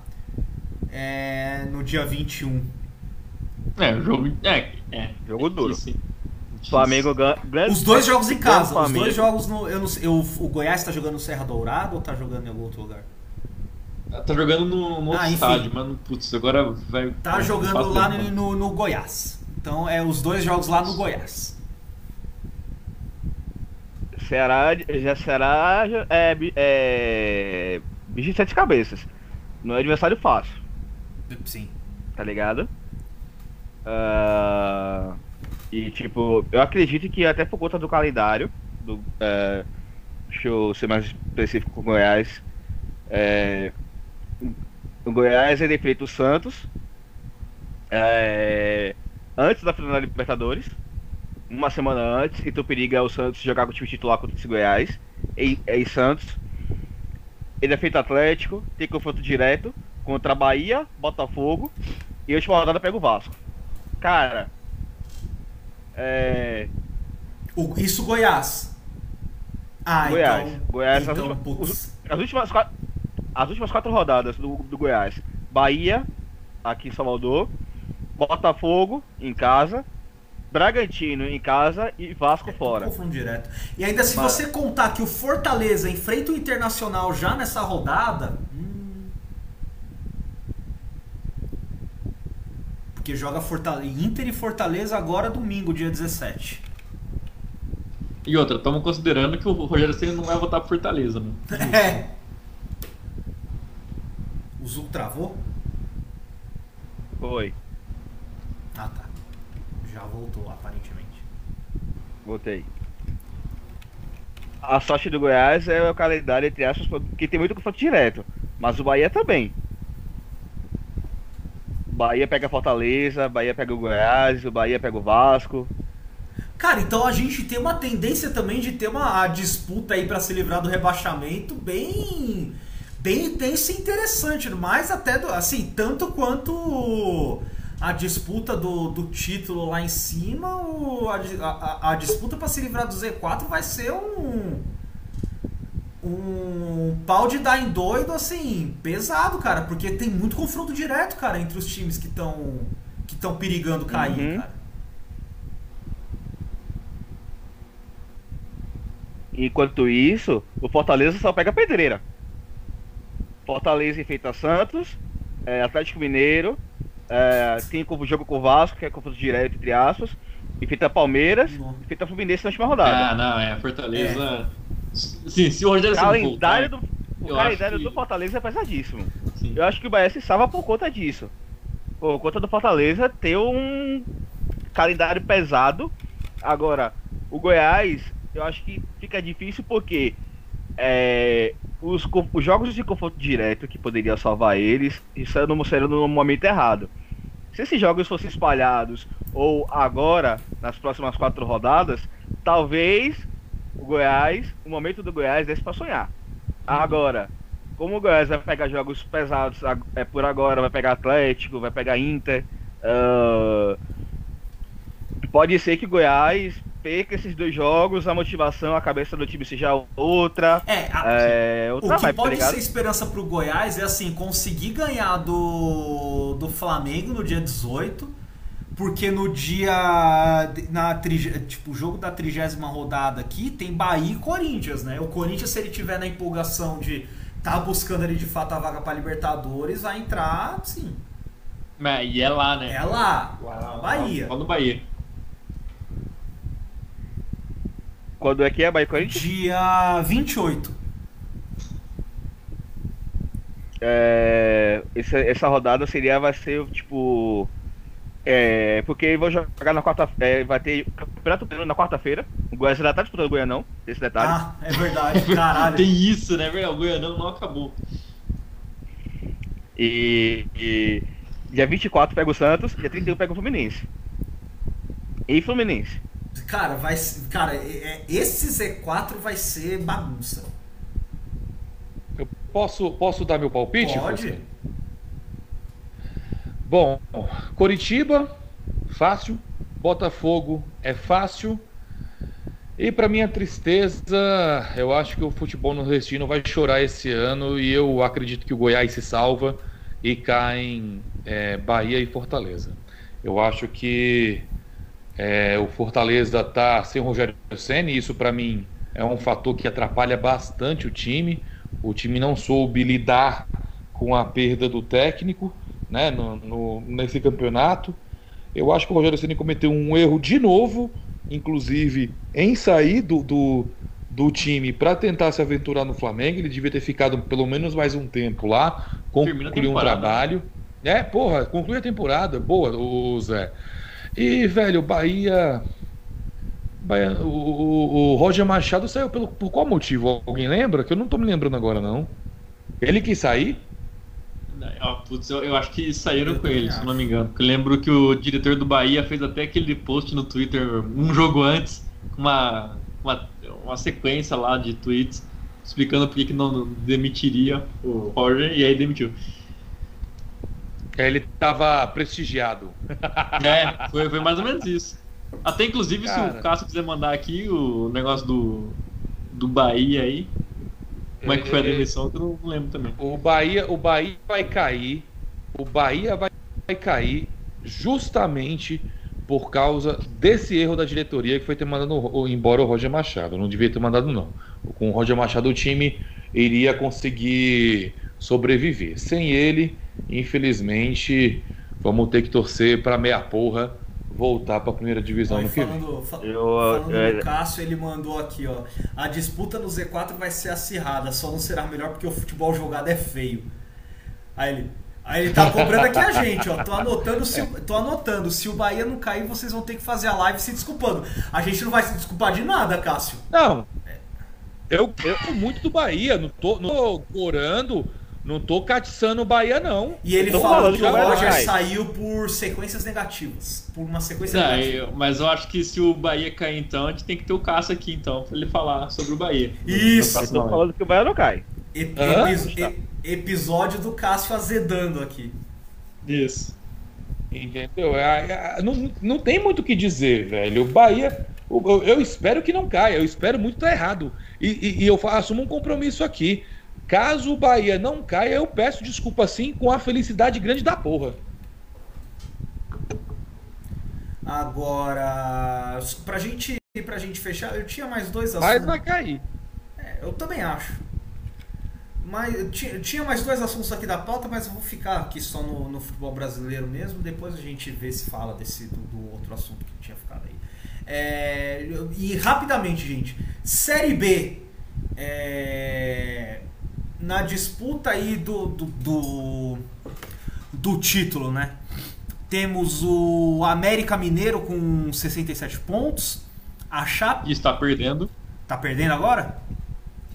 é, no dia 21. É, jogo. É, é. Jogo duro. Flamengo ganha. Os dois jogos em casa. Os dois jogos no. Eu não sei, eu- o Goiás tá jogando no Serra Dourada ou tá jogando em algum outro lugar? Tá jogando no, no outro Ah, estádio, mas putz, agora vai. Tá jogando lá no, no, no Goiás. Então é os dois jogos lá no Goiás. Ceará já será é, é bicho de sete cabeças. Não é adversário fácil, Sim. tá ligado? Ah, e tipo, eu acredito que até por conta do calendário, do, é, deixa eu ser mais específico com o Goiás. É, o Goiás ele enfrenta o Santos é, antes da final da Libertadores, uma semana antes, então o perigo é o Santos jogar com o time titular contra esse Goiás, em, em Santos. Ele é feito Atlético, tem confronto direto contra Bahia, Botafogo e a última rodada pega o Vasco. Cara, é. O- isso Goiás. Ah, Goiás. então. Goiás, as então, últimas- putz. As últimas, qua- as últimas quatro rodadas do, do Goiás: Bahia, aqui em Salvador, Botafogo em casa, Bragantino em casa e Vasco fora. Confronto direto. E ainda se Mas- você contar que o Fortaleza enfrenta o Internacional já nessa rodada. hum, Porque joga Fortaleza, Inter e Fortaleza agora domingo, dia 17. E outra, estamos considerando que o Rogério Ceni não vai votar pro Fortaleza, né? É. O Zul travou? Foi, Ah tá. Já voltou, aparentemente. voltei. A sorte do Goiás é o calendário, entre aspas, porque tem muito confronto direto. Mas o Bahia também. Bahia pega Fortaleza, Bahia pega o Goiás, o Bahia pega o Vasco. Cara, então a gente tem uma tendência também de ter uma disputa aí pra se livrar do rebaixamento bem bem intensa e interessante, mais até do, assim, tanto quanto a disputa do, do título lá em cima, a, a- a- disputa pra se livrar do Z4 vai ser um um pau de dar em doido assim, pesado, cara, porque tem muito confronto direto, cara, entre os times que estão que estão perigando cair, Uhum. cara. Enquanto isso, o Fortaleza só pega pedreira. Fortaleza enfrenta Santos, é, Atlético Mineiro, é, tem o jogo com o Vasco, que é confronto direto, entre aspas, enfrenta Palmeiras, enfrenta Fluminense na última rodada. Ah, não, é, Fortaleza. Sim, se o Rogério Ceni calendário, voltar, do, o calendário que- do Fortaleza é pesadíssimo. sim. Eu acho que o Bahia se salva por conta disso. Por conta do Fortaleza ter um calendário pesado. Agora, o Goiás, eu acho que fica difícil porque é, os, os jogos de confronto direto que poderiam salvar eles estão sendo no momento errado. Se esses jogos fossem espalhados ou agora, nas próximas quatro rodadas, talvez o Goiás, o momento do Goiás desse para sonhar. Agora, como o Goiás vai pegar jogos pesados é, por agora, vai pegar Atlético, vai pegar Inter, ah, pode ser que o Goiás perca esses dois jogos, a motivação, a cabeça do time seja outra. É, a- É, O outra que vibe, tá pode ligado? ser esperança pro Goiás é assim, conseguir ganhar do, do Flamengo no dia 18, porque no dia. Na, tipo, o jogo da trigésima rodada aqui tem Bahia e Corinthians, né? O Corinthians, se ele tiver na empolgação de tá buscando ali de fato a vaga pra Libertadores, vai entrar, sim. Mas, e é lá, né? É lá, na Bahia. Lá no Bahia. Quando é que é Bahia e Corinthians? Dia 28. É, essa, essa rodada seria, vai ser tipo. É, porque vou jogar na quarta é, vai ter campeonato Goiano na quarta-feira. O Goiás ainda tá disputando o Goianão, esse detalhe. Ah, é verdade, caralho. Tem isso, né, velho? O Goianão não acabou. E, e dia 24 pega o Santos, dia 31 pega o Fluminense. E Fluminense. Cara, vai, cara, é- é- esse Z4 vai ser bagunça. Eu posso, posso dar meu palpite? Pode. Fausto? Bom, Coritiba, fácil. Botafogo é fácil. E para minha tristeza, eu acho que o futebol nordestino vai chorar esse ano e eu acredito que o Goiás se salva e caem é, Bahia e Fortaleza. Eu acho que é, o Fortaleza tá sem o Rogério Ceni, e isso para mim é um fator que atrapalha bastante o time. O time não soube lidar com a perda do técnico, né, no, no- nesse campeonato. Eu acho que o Rogério Ceni cometeu um erro de novo, inclusive em sair do, do, do time para tentar se aventurar no Flamengo. Ele devia ter ficado pelo menos mais um tempo lá, concluir um trabalho. É, porra, conclui a temporada. Boa, o Zé. E, velho, o Bahia. Bahia o, o- o Roger Machado saiu pelo, por qual motivo? Alguém lembra? Que eu não tô me lembrando agora, não. Ele quis sair? Ah, putz, eu, eu acho que saíram Eu com ele, também se acho. não me engano. Eu lembro que o diretor do Bahia fez até aquele post no Twitter um jogo antes, com uma, uma, uma sequência lá de tweets explicando por que não demitiria o Roger e aí demitiu. Ele tava prestigiado. É, foi, foi mais ou menos isso. Até inclusive, se Cara. o Cássio quiser mandar aqui o negócio do, do Bahia aí, como é que foi a É, é, demissão, eu não lembro também. O Bahia, o Bahia vai cair. O Bahia vai, vai cair justamente por causa desse erro da diretoria que foi ter mandado embora o Roger Machado. Não devia ter mandado, não. Com o Roger Machado, o time iria conseguir sobreviver. Sem ele, infelizmente, vamos ter que torcer para meia porra voltar para a primeira divisão no que falando, fa eu, falando eu, do Cássio, ele mandou aqui, ó. A disputa no Z4 vai ser acirrada, só não será melhor porque o futebol jogado é feio. Aí ele, aí ele tá cobrando aqui a gente, ó. Tô anotando, se, tô anotando. Se o Bahia não cair, vocês vão ter que fazer a live se desculpando. A gente não vai se desculpar de nada, Cássio. Não. Eu, eu muito do Bahia, não tô, não tô orando não tô catiçando o Bahia, não. E ele falou que o Roger saiu por sequências negativas. Por uma sequência não, negativa. Eu, mas eu acho que se o Bahia cair, então, a gente tem que ter o Cássio aqui, então, pra ele falar sobre o Bahia. Isso! Eu tô falando que o Bahia não cai. Ep episódio do Cássio azedando aqui. Isso. Entendeu? É, é, não, não tem muito o que dizer, velho. O Bahia. Eu, eu espero que não caia. Eu espero muito estar errado. E, e, e eu assumo um compromisso aqui. Caso o Bahia não caia, eu peço desculpa sim com a felicidade grande da porra. Agora, pra gente, pra gente fechar, eu tinha mais dois assuntos. Mas vai cair. É, eu também acho. Mas tinha, tinha mais dois assuntos aqui da pauta, mas eu vou ficar aqui só no, no futebol brasileiro mesmo. Depois a gente vê se fala desse do, do outro assunto que tinha ficado aí. É, e rapidamente, gente. Série B. É, na disputa aí do, do, do, do título, né? Temos o América Mineiro com 67 pontos. A Chape. E está perdendo. Tá perdendo agora?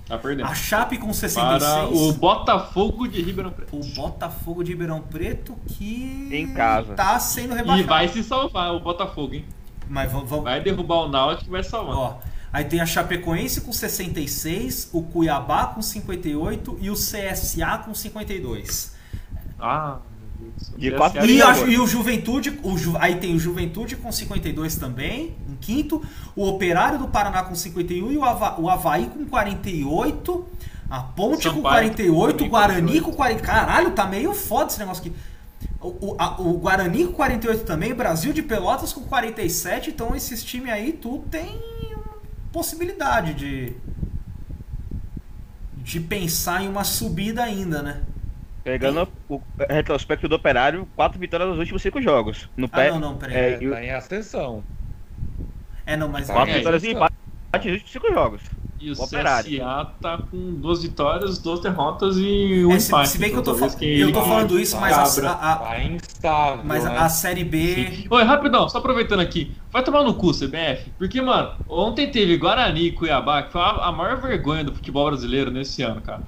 Tá perdendo. A Chape com 66. Para o Botafogo de Ribeirão Preto. O Botafogo de Ribeirão Preto que. Em casa. Tá sendo rebaixado. E vai se salvar o Botafogo, hein? Mas vamos. Vai derrubar o Náutico e vai salvar. Ó, Aí tem a Chapecoense com 66, o Cuiabá com 58 e o CSA com 52. Ah, de quatro e, a, e o Juventude, o Ju, aí tem o Juventude com 52 também, em quinto, o Operário do Paraná com 51 e o, Ava, o Havaí com 48, a Ponte Sampaio, com 48, o Guarani com 40. Caralho, tá meio foda esse negócio aqui. O, o, a, o Guarani com 48 também, Brasil de Pelotas com 47, então esses times aí tudo tem possibilidade de de pensar em uma subida ainda, né? Pegando o retrospecto do Operário, quatro vitórias nos últimos cinco jogos. No ah, pé, não, não, peraí. É, tá em ascensão. É, não, mas... Quatro é, vitórias e empate nos últimos cinco jogos. E o, o CSA tá com duas vitórias, duas derrotas e um é, empate. Se bem que eu tô, fa que eu tô falando isso, mas a, a, a, tá instável, mas né? a, Série B... Sim. Oi, rapidão, só aproveitando aqui. Vai tomar no cu, CBF. Porque, mano, ontem teve Guarani e Cuiabá, que foi a, maior vergonha do futebol brasileiro nesse ano, cara.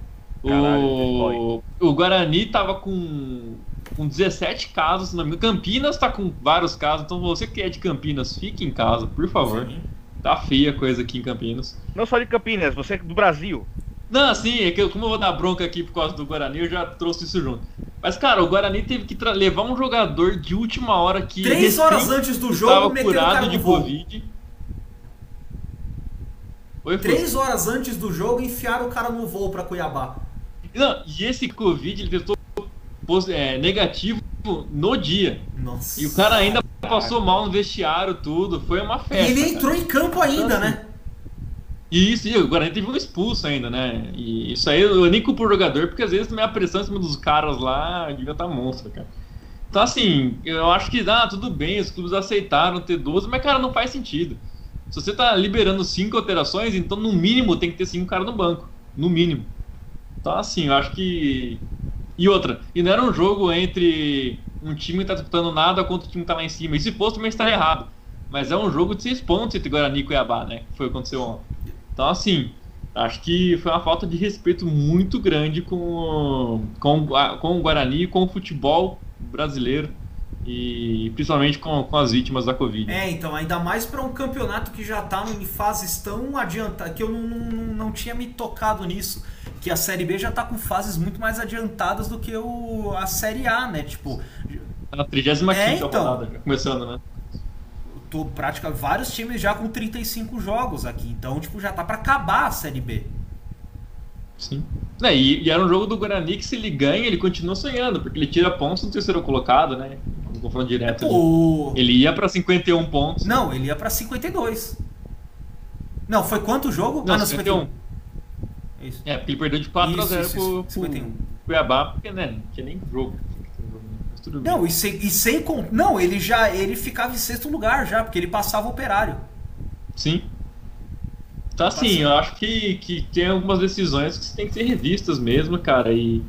Caralho, o, o Guarani tava com, com 17 casos, na Campinas tá com vários casos, então você que é de Campinas, fique em casa, por favor. Sim. Tá feia a coisa aqui em Campinas. Não só de Campinas, você é do Brasil. Não, sim, é que eu, como eu vou dar bronca aqui por causa do Guarani, eu já trouxe isso junto. Mas, cara, o Guarani teve que levar um jogador de última hora que. Três horas antes do jogo, estava curado de Covid. Oi, Três horas antes do jogo, enfiaram o cara no voo para Cuiabá. Não, e esse Covid ele testou é, negativo no dia. Nossa. E o cara ainda passou mal no vestiário, tudo. Foi uma festa. E ele entrou cara. em campo ainda, então, né? Isso, e o Guarani teve um expulso ainda, né? E isso aí eu nem culpo o jogador, porque às vezes também a pressão em cima dos caras lá devia estar tá monstro, cara. Então, assim, eu acho que, ah, tudo bem, os clubes aceitaram ter 12, mas, cara, não faz sentido. Se você tá liberando cinco alterações, então no mínimo tem que ter cinco caras no banco. No mínimo. Então, assim, eu acho que. E outra, e não era um jogo entre um time que tá disputando nada contra o time que tá lá em cima. E se fosse, também estaria errado. Mas é um jogo de seis pontos entre Guarani e Cuiabá, né? Que foi o que aconteceu ontem. Então, assim, acho que foi uma falta de respeito muito grande com, com, com o Guarani e com o futebol brasileiro. E principalmente com, com as vítimas da Covid. É, então, ainda mais para um campeonato que já está em fases tão adiantadas, que eu não, não, não tinha me tocado nisso que a Série B já está com fases muito mais adiantadas do que o, a Série A, né? Tipo. Tá na 35 é, então, rodada, começando, né? Tô, prática, vários times já com 35 jogos aqui. Então, tipo, já tá para acabar a Série B. Sim. É, e, e, era um jogo do Guarani que se ele ganha, ele continua sonhando, porque ele tira pontos no terceiro colocado, né? confronto direto. ali. O... Ele ia pra 51 pontos. Não, ele ia pra 52. Não, foi quanto o jogo? Não, ah, não, 51. 51. Isso. É, porque ele perdeu de 4 a Isso, 0 isso, pro, isso, pro 51. Cuiabá, porque né, não tinha nem jogo. Não, e sem, e sem Não, ele já ele ficava em sexto lugar já, porque ele passava o operário. Sim. Então, assim, eu acho que, que tem algumas decisões que tem que ser revistas mesmo, cara, e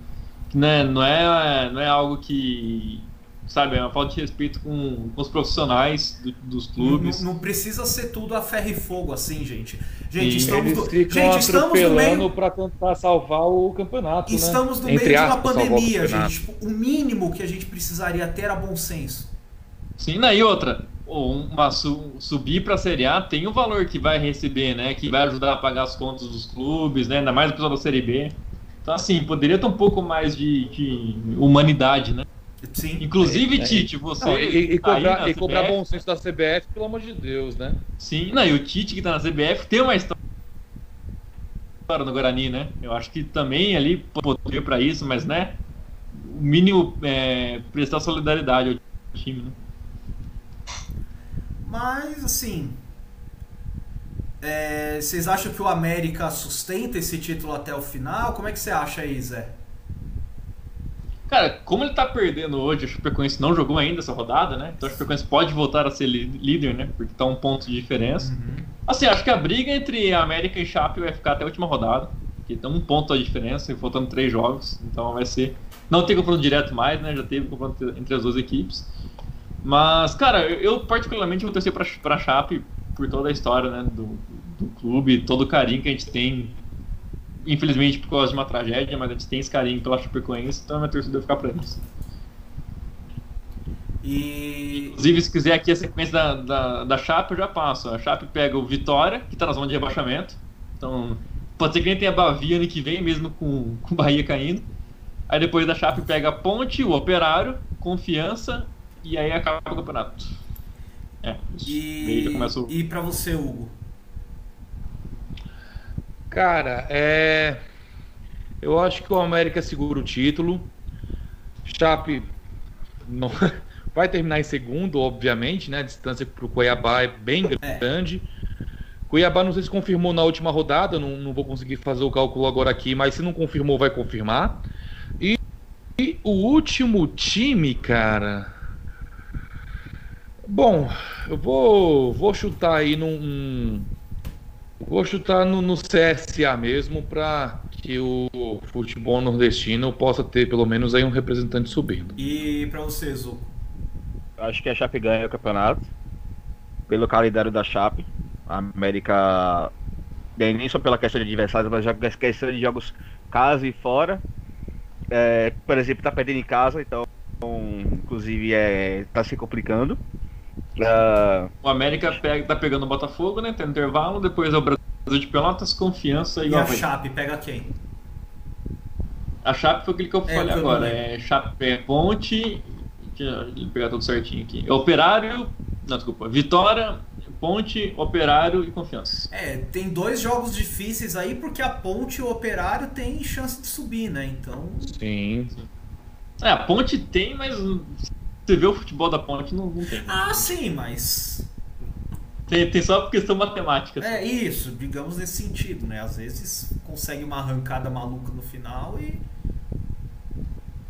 né, não, é, não é algo que, sabe, é uma falta de respeito com, com os profissionais do- dos clubes. Não, não precisa ser tudo a ferro e fogo assim, gente. Gente, estamos Eles no, ficam gente, estamos no meio pra tentar salvar o campeonato, né? Estamos no Entre meio de uma aspas, salvar o pandemia, gente. Tipo, o mínimo que a gente precisaria ter era bom senso. Sim, né, e outra, uma, su- subir pra Série A tem o valor que vai receber, né, que vai ajudar a pagar as contas dos clubes, né, ainda mais o pessoal da Série B. Então, assim, poderia ter um pouco mais de, de humanidade, né? Sim. Inclusive, É, é. Tite, você. Não, e, e cobrar, e cobrar CBF, bom senso da CBF, pelo amor de Deus, né? Sim, não, e o Tite que tá na CBF tem uma história no Guarani, né? Eu acho que também ali poderia pra isso, mas né? O mínimo é, prestar solidariedade ao time, né? Mas, assim. é, vocês acham que o América sustenta esse título até o final? Como é que você acha aí, Zé? Cara, como ele tá perdendo hoje, a Chapecoense não jogou ainda essa rodada, né? Então a Chapecoense pode voltar a ser líder, né? Porque tá um ponto de diferença. Assim, acho que a briga entre a América e Chape vai ficar até a última rodada. Porque tem um ponto a diferença, e faltando três jogos. Então vai ser. Não tem confronto direto mais, né? Já teve confronto entre as duas equipes. Mas, cara, eu eu particularmente vou torcer pra, pra Chape por toda a história, né? Do, do clube, todo o carinho que a gente tem. Infelizmente por causa de uma tragédia, mas a gente tem esse carinho pela Chapecoense, então a minha torcida vai ficar pra eles. E. Inclusive, se quiser aqui a sequência da, da, da Chape, eu já passo. A Chape pega o Vitória, que tá na zona de rebaixamento. Então, pode ser que nem tenha Bavia ano que vem, mesmo com, com o Bahia caindo. Aí depois da Chape pega a Ponte, o Operário, Confiança, e aí acaba o campeonato. É, isso. E E, pra você, Hugo? Cara, é. Eu acho que o América segura o título. Chape não... vai terminar em segundo, obviamente, né? A distância para o Cuiabá é bem É. grande. Cuiabá não sei se confirmou na última rodada, não, não vou conseguir fazer o cálculo agora aqui, mas se não confirmou, vai confirmar. E, e o último time, cara. Bom, eu vou, vou chutar aí num. Vou chutar no, no CSA mesmo para que o futebol nordestino possa ter pelo menos aí um representante subindo. E pra você, Zuko? Acho que a Chape ganha o campeonato. Pelo calendário da Chape. A América. Nem só pela questão de adversários, mas já pela questão de jogos casa e fora. É, por exemplo, tá perdendo em casa, então. Inclusive, é, tá se complicando. Ah, o América pega, tá pegando o Botafogo, né? Tem intervalo, depois é o Brasil de Pelotas, Confiança e, E a Havaí. Chape pega quem? A Chape foi aquele que eu É, falei eu não agora. É Chape é Ponte. Deixa eu pegar tudo certinho aqui. É Operário. Não, desculpa. Vitória, Ponte, Operário e Confiança. É, tem dois jogos difíceis aí porque a Ponte e o Operário tem chance de subir, né? Então. Sim. É, a Ponte tem, mas você vê o futebol da Ponte, não, não tem. Ah, sim, mas. Tem, tem só questão matemática. assim. É isso, digamos nesse sentido, né? Às vezes consegue uma arrancada maluca no final e.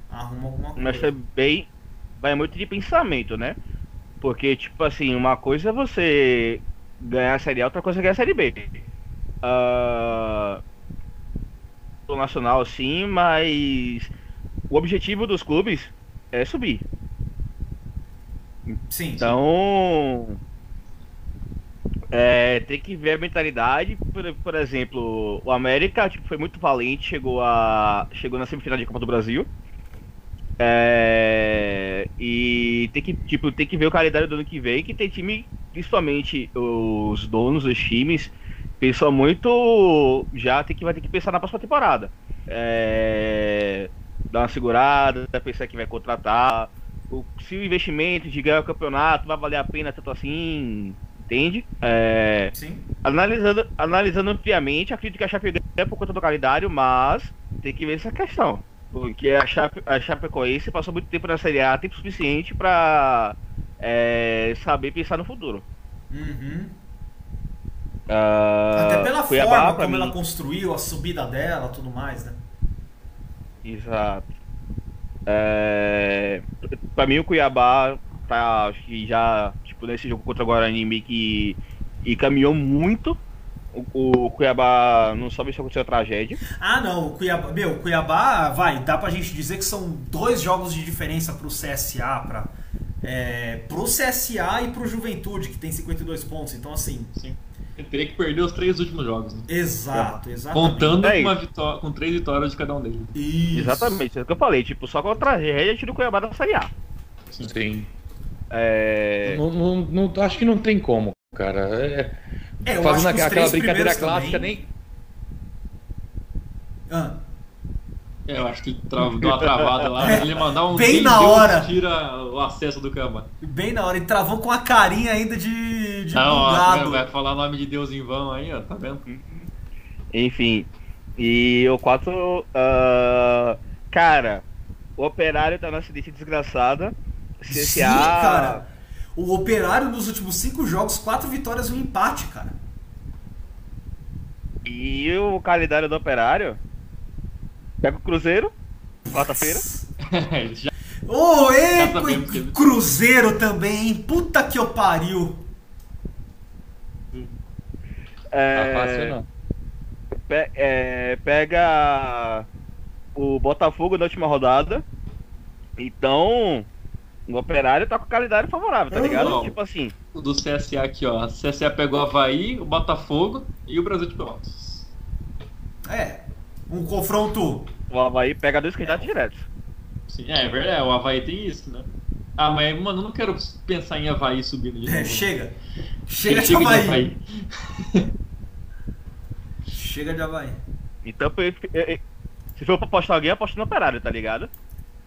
arruma alguma coisa. mas também vai muito de pensamento, né? Porque, tipo assim, uma coisa é você ganhar a Série A, outra coisa é ganhar a Série B. Ah, o Nacional, sim, mas o objetivo dos clubes é subir. Sim. Então, é, tem que ver a mentalidade. Por, por exemplo, o América tipo, foi muito valente, chegou a chegou na semifinal de Copa do Brasil. É, e tem que tipo tem que ver o calendário do ano que vem, que tem time, principalmente os donos dos times, pensam muito já tem que vai ter que pensar na próxima temporada. É, dar uma segurada, pensar que vai contratar o- se o investimento de ganhar o campeonato vai valer a pena tanto assim, entende? É, Sim. analisando, analisando ampliamente, acredito que a Chape ganha por conta do calendário, mas tem que ver essa questão. Porque a, Chape, a Chapecoense passou muito tempo na Série A, tempo suficiente pra é, saber pensar no futuro. Uhum. Ah, Até pela Cuiabá, forma como mim- ela construiu, a subida dela tudo mais, né? Exato. É, pra mim o Cuiabá tá acho que já, tipo, nesse jogo contra o Guarani meio que e caminhou muito. O, o Cuiabá não sabe se aconteceu a tragédia. Ah, não, o Cuiabá, meu, o Cuiabá, vai, dá pra gente dizer que são dois jogos de diferença pro CSA, pra, é, pro CSA e pro Juventude, que tem 52 pontos, então assim, Sim. Ele teria que perder os três últimos jogos, né? exato, exatamente. Contando É com, vitó- com três vitórias de cada um deles. Isso. Exatamente, é o que eu falei, tipo, só com a tragédia tira o Cuiabá da Série A. Sim. É, Não, não- não- acho que não tem como, cara. É, É, eu fazendo acho que os aquela três brincadeira clássica, também- nem. Ah, É, eu acho que tra- deu uma travada lá. Ele mandar um Bem na hora. tira o acesso do Cama. bem na hora, ele travou com a carinha ainda de, de Não, ó, vai falar nome de Deus em vão aí, ó, tá vendo? enfim. E o 4. ah, cara, o operário tá numa acidente desgraçada. CSA. Sim, cara. O Operário nos últimos cinco jogos, quatro vitórias e um empate, cara. E o calendário do operário. Pega o Cruzeiro, quarta-feira. Já- Ô, e ele- Cruzeiro também, hein? Puta que eu pariu. É, Tá fácil, não. pe- é, pega o Botafogo na última rodada. Então, o operário tá com calendário favorável, tá Uhum. ligado? Tipo assim. O do CSA aqui, ó. CSA pegou o Havaí, o Botafogo e o Brasil de Pelotas. É, um confronto. O Havaí pega dois candidatos diretos. Sim, é, é verdade, o Havaí tem isso, né? Ah, mas, mano, eu não quero pensar em Havaí subindo de novo. É, chega. Chega de Chega de Havaí. Havaí. Chega de Havaí. Então, eu- eu- eu- se for pra apostar alguém, eu aposto no operário, tá ligado?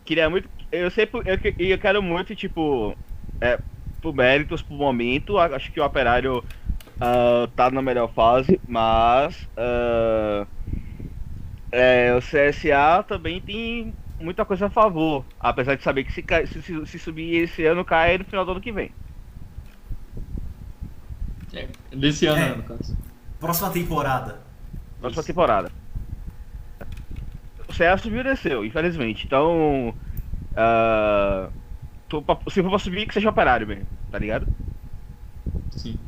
Queria muito. Eu sei, eu, eu quero muito, tipo. É, por méritos, por momento, acho que o operário ah, tá na melhor fase, mas. ah, é, o CSA também tem muita coisa a favor. Apesar de saber que se, se, se- subir esse ano, cai no final do ano que vem. É, desse ano, É. né, no caso. Próxima temporada. Próxima Isso. temporada. O CSA subiu e desceu, infelizmente. Então. tô pra- se for pra subir, que seja operário mesmo, tá ligado? Sim.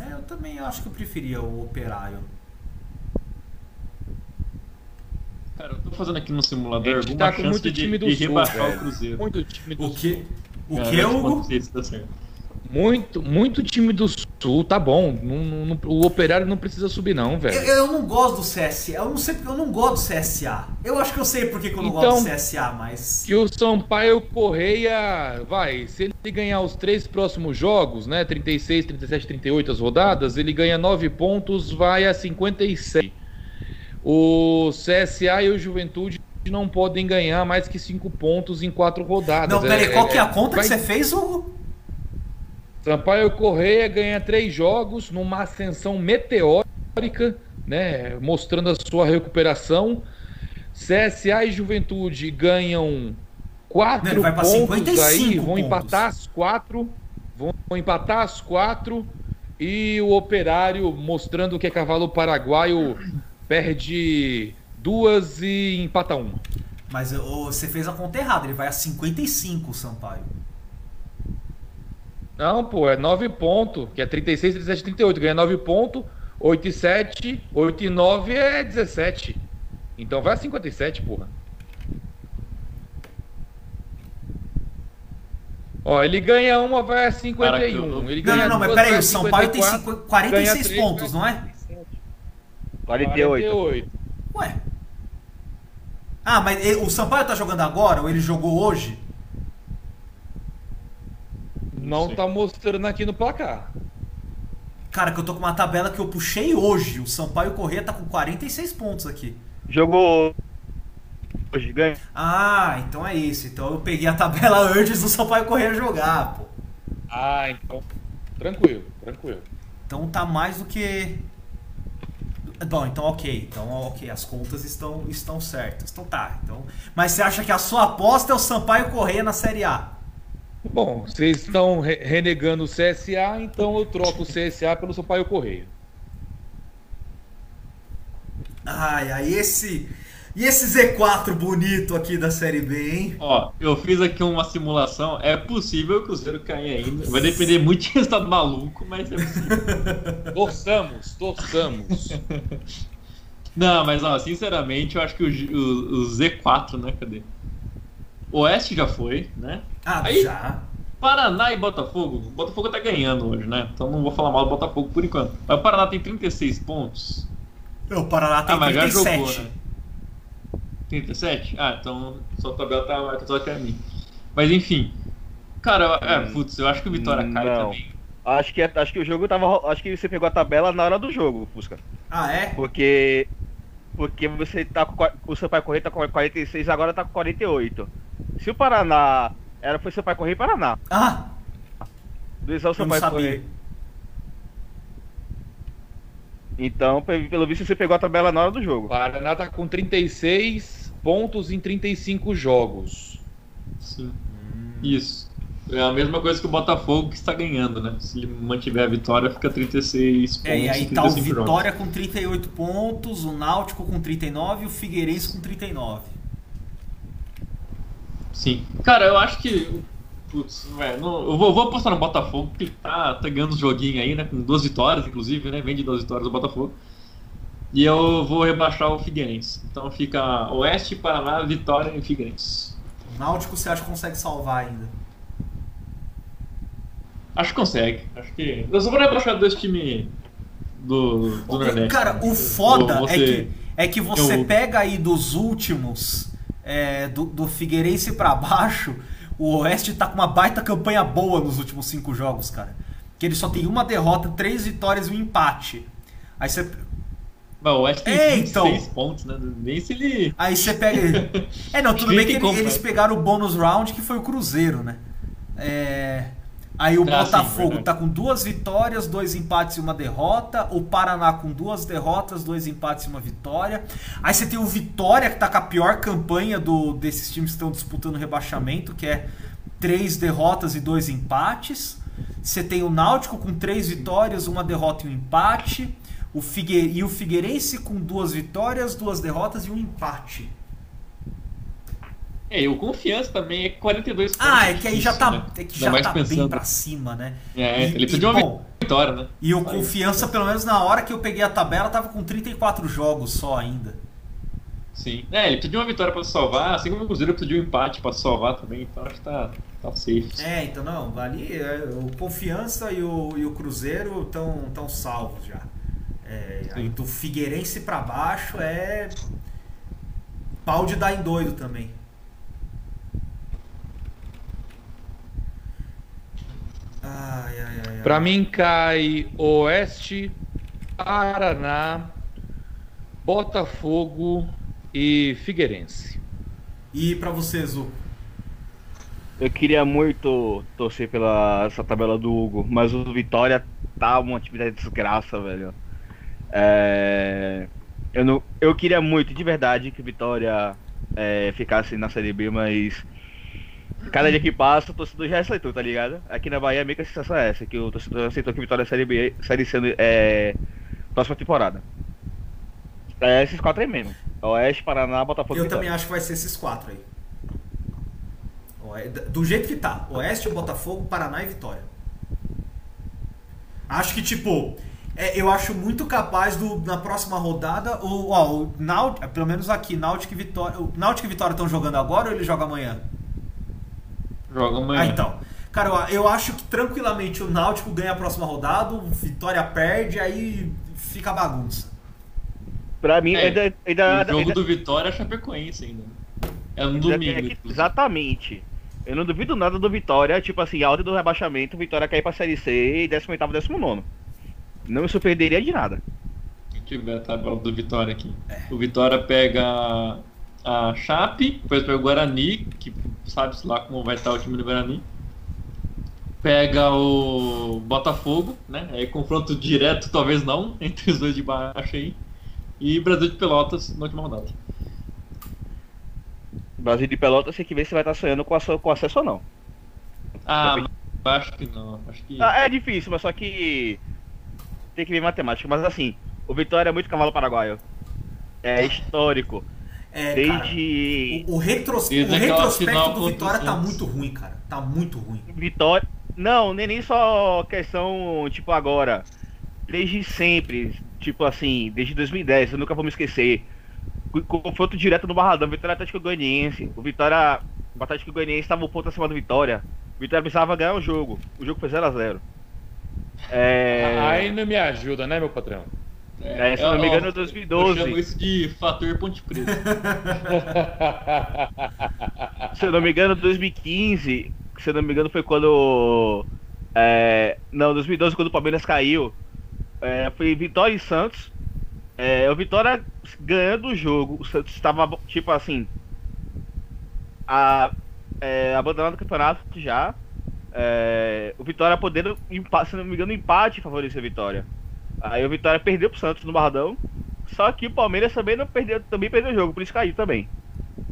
É, eu também acho que eu preferia o Operário. Cara, eu tô fazendo aqui no A simulador gente alguma tá com chance muito de, time do de Sul, rebaixar velho. o Cruzeiro. Muito time do O que? O É, que, eu Hugo? não sei se tá certo. Muito, muito time do Sul, tá bom. Não- não- não- o operário não precisa subir, não, Eu, velho. eu não gosto do CSA. Eu não sei porque eu não gosto do CSA. Eu acho que eu sei porque que eu não Então- gosto do CSA, mas. Que o Sampaio Correia, vai, se ele ganhar os três próximos jogos, né, 36, 37, 38 as rodadas, ele ganha 9 pontos, vai a 56. O CSA e o Juventude não podem ganhar mais que 5 pontos em 4 rodadas. Não, peraí, qual que é a conta vai- que você fez, Hugo? Sampaio Correia ganha três jogos numa ascensão meteórica, né, mostrando a sua recuperação. CSA e Juventude ganham quatro Não, pontos 55 aí, vão pontos. empatar as quatro, vão, vão empatar as quatro e o Operário mostrando que é cavalo paraguaio perde duas e empata uma. Mas você fez a conta errada, ele vai a 55, o Sampaio. Não, pô, é 9 pontos, que é 36, 37, 38. Ganha 9 pontos, 8 e 7, 8 e 9 é 17. Então vai a 57, porra. Ó, ele ganha uma, vai a 51. Caraca, eu- Ele Não, ganha não, não, mas peraí, o Sampaio tem 54, 50 46 ganha três, pontos, vai não é? 48. 48. Ué. Ah, mas ele- o Sampaio tá jogando agora ou ele jogou hoje? Não sei. tá mostrando aqui no placar. Cara, que eu tô com uma tabela que eu puxei hoje. O Sampaio Corrêa tá com 46 pontos aqui. Jogou. Hoje ganha. Ah, então é isso. Então eu peguei a tabela antes do Sampaio Corrêa jogar, pô. Ah, então. Tranquilo, tranquilo. Então tá mais do que. Bom, então ok. Então ok, as contas estão, estão certas. Então tá. Então, mas você acha que a sua aposta é o Sampaio Correia na Série A? Bom, vocês estão re renegando o CSA, então eu troco o CSA pelo Sampaio Correia. Ai, ai, esse. E esse Z4 bonito aqui da Série B, hein? Ó, eu fiz aqui uma simulação. É possível que o Cruzeiro caia ainda. Vai depender muito de estado maluco, mas é possível. torçamos, torçamos. Não, mas ó, sinceramente, eu acho que o, o, o Z4, né? Cadê? Oeste já foi, né? Ah, Aí, já. Paraná e Botafogo. O Botafogo tá ganhando hoje, né? Então não vou falar mal do Botafogo por enquanto. Mas o Paraná tem 36 pontos. O Paraná tem ah, mas 37. Já jogou, né? 37? Ah, então sua tabela tá mais só que a mim. Mas enfim. Cara, é, hum, putz, eu acho que o Vitória cai não. também. Acho que, acho que o jogo tava. Acho que você pegou a tabela na hora do jogo, Fusca. Ah, é? Porque. Porque você tá com. O seu pai correr tá com 46, agora tá com 48. Se o Paraná. Era foi seu pai correr e Paraná. Ah! Do o seu pai correr. Então, pelo visto, você pegou a tabela na hora do jogo. O Paraná tá com 36 pontos em 35 jogos. Sim. Hum. Isso. É a mesma coisa que o Botafogo que está ganhando, né? Se ele mantiver a vitória, fica 36 pontos. É, e aí tá o Vitória jogos. com 38 pontos, o Náutico com 39 e o Figueirense com 39. Sim. Cara, eu acho que Putz, velho, eu vou, vou apostar no Botafogo, porque tá, tá ganhando os joguinhos aí, né? Com duas vitórias, inclusive, né? Vem de duas vitórias o Botafogo. E eu vou rebaixar o Figueirense. Então fica Oeste, Paraná, Vitória e Figueirense. O Náutico você acha que consegue salvar ainda? Acho que consegue. Acho que. Eu só vou rebaixar dois times do, do o, Nordeste. Cara, o foda você... é que, é que você eu... pega aí dos últimos, é, do, do Figueirense para baixo o Oeste tá com uma baita campanha boa nos últimos cinco jogos, cara. Que ele só tem uma derrota, três vitórias e um empate. Aí você. Mas o Oeste tem é, 26 então... pontos, né? Nem se ele. Aí você pega. É, não, tudo bem que, que ele, eles pegaram o bônus round, que foi o Cruzeiro, né? É. Aí o ah, Botafogo sim, tá com duas vitórias, dois empates e uma derrota. O Paraná com duas derrotas, dois empates e uma vitória. Aí você tem o Vitória, que tá com a pior campanha do, desses times que estão disputando rebaixamento, que é três derrotas e dois empates. Você tem o Náutico com três vitórias, uma derrota e um empate. O Figue... E o Figueirense com duas vitórias, duas derrotas e um empate. É, e o Confiança também é 42 pontos. Ah, é que aí já tá, né? é que já tá bem pra cima, né? É, e, ele precisa de uma bom, vitória, né? E o Confiança, pelo menos na hora que eu peguei a tabela, tava com 34 jogos só ainda. Sim. É, ele precisa de uma vitória pra salvar, assim como o Cruzeiro precisa de um empate pra salvar também, então acho que tá, tá safe. É, então não, ali é, o Confiança e o, e o Cruzeiro estão tão salvos já. É, do Figueirense pra baixo é pau de dar em doido também. Ai, ai, ai, Para mim cai Oeste, Paraná, Botafogo e Figueirense. E para você, Zu? Eu queria muito torcer pela essa tabela do Hugo, mas o Vitória tá uma atividade de desgraça, velho. É... Eu, não... eu queria muito, de verdade, que Vitória é, ficasse na Série B, mas Cada dia que passa, o torcedor já aceitou, tá ligado? Aqui na Bahia, meio que a sensação é essa, que o torcedor aceitou que Vitória Série B, Série C é, próxima temporada. É esses quatro aí mesmo. Oeste, Paraná, Botafogo Eu Vitória. também acho que vai ser esses quatro aí. Do jeito que tá. Oeste, Botafogo, Paraná e Vitória. Acho que, tipo, é, eu acho muito capaz do, na próxima rodada, o, ó, o Náutico, pelo menos aqui, Náutico e Vitória. O Náutico e Vitória estão jogando agora ou ele joga amanhã? Joga amanhã. Ah, então. Cara, eu, eu acho que tranquilamente o Náutico ganha a próxima rodada, o Vitória perde, aí fica bagunça. Pra mim, é, ainda, ainda, o jogo ainda... do Vitória é Chapecoense ainda. É no domingo. É que, exatamente. Eu não duvido nada do Vitória, tipo assim, alta do rebaixamento, Vitória cair pra Série C e 18 º 19 Não me surpreenderia de nada. Deixa eu ver a tabela do Vitória aqui. O Vitória pega a Chape, depois pega o Guarani, que sabe-se lá como vai estar o time do Guarani. Pega o Botafogo, né? Aí confronto direto, talvez não, entre os dois de baixo aí. e Brasil de Pelotas na última rodada. Brasil de Pelotas tem que ver se vai estar sonhando com, a, com acesso ou não. Ah, acho que não. Acho que... Ah, é difícil, mas só que tem que ver matemática. Mas assim, o Vitória é muito cavalo paraguaio. É histórico. É, Desde. Cara, o, o, retros... o retrospecto do Vitória tá muito ruim, cara. Tá muito ruim. Vitória. Não, nem, nem só questão, tipo, agora. Desde sempre. Tipo assim, desde 2010, eu nunca vou me esquecer. Confronto direto no Barradão, Vitória Atlético Goianiense. O Vitória. O Atlético Goianiense estava um ponto acima do Vitória. O Vitória precisava ganhar o jogo. O jogo foi 0x0. É... Aí não me ajuda, né, meu patrão? É, se eu, não me engano, é 2012. Eu chamo isso de fator Ponte Preta. se eu não me engano, 2015. Se eu não me engano, foi quando. É, não, 2012, quando o Palmeiras caiu. É, foi Vitória e Santos. É, o Vitória ganhando o jogo. O Santos estava, tipo assim. A, é, abandonando o campeonato já. É, o Vitória podendo, se não me engano, empate favorecer a Vitória. Aí o Vitória perdeu pro Santos no Barradão. Só que o Palmeiras também não perdeu, também perdeu o jogo, por isso caiu também.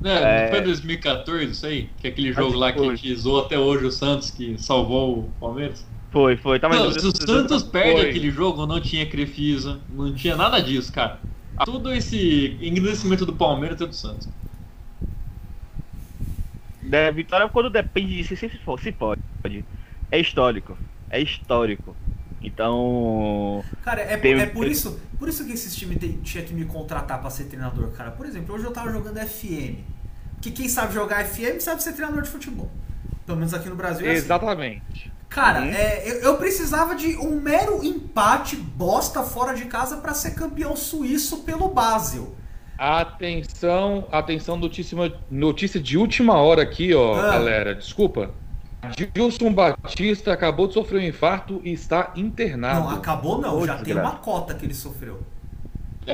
É, não foi 2014 isso aí? Que é aquele jogo lá que a gente zoou até hoje o Santos que salvou o Palmeiras? Foi, foi. Tava não, se o Santos perde foi. aquele jogo, não tinha Crefisa, não tinha nada disso, cara. Tudo esse engrandecimento do Palmeiras é do Santos. É, vitória quando depende disso, se, se pode. É histórico. É histórico. Então. Cara, é, tem... é por, isso, por isso que esses times tinha que me contratar para ser treinador, cara. Por exemplo, hoje eu tava jogando FM. Que quem sabe jogar FM sabe ser treinador de futebol. Pelo menos aqui no Brasil é assim. Exatamente. Cara, uhum. é, eu, eu, precisava de um mero empate bosta fora de casa para ser campeão suíço pelo Basel. Atenção, atenção, notícia, notícia de última hora aqui, ó, ah. galera. Desculpa. Gilson Batista acabou de sofrer um infarto e está internado. Não, acabou não, já tem uma cota que ele sofreu.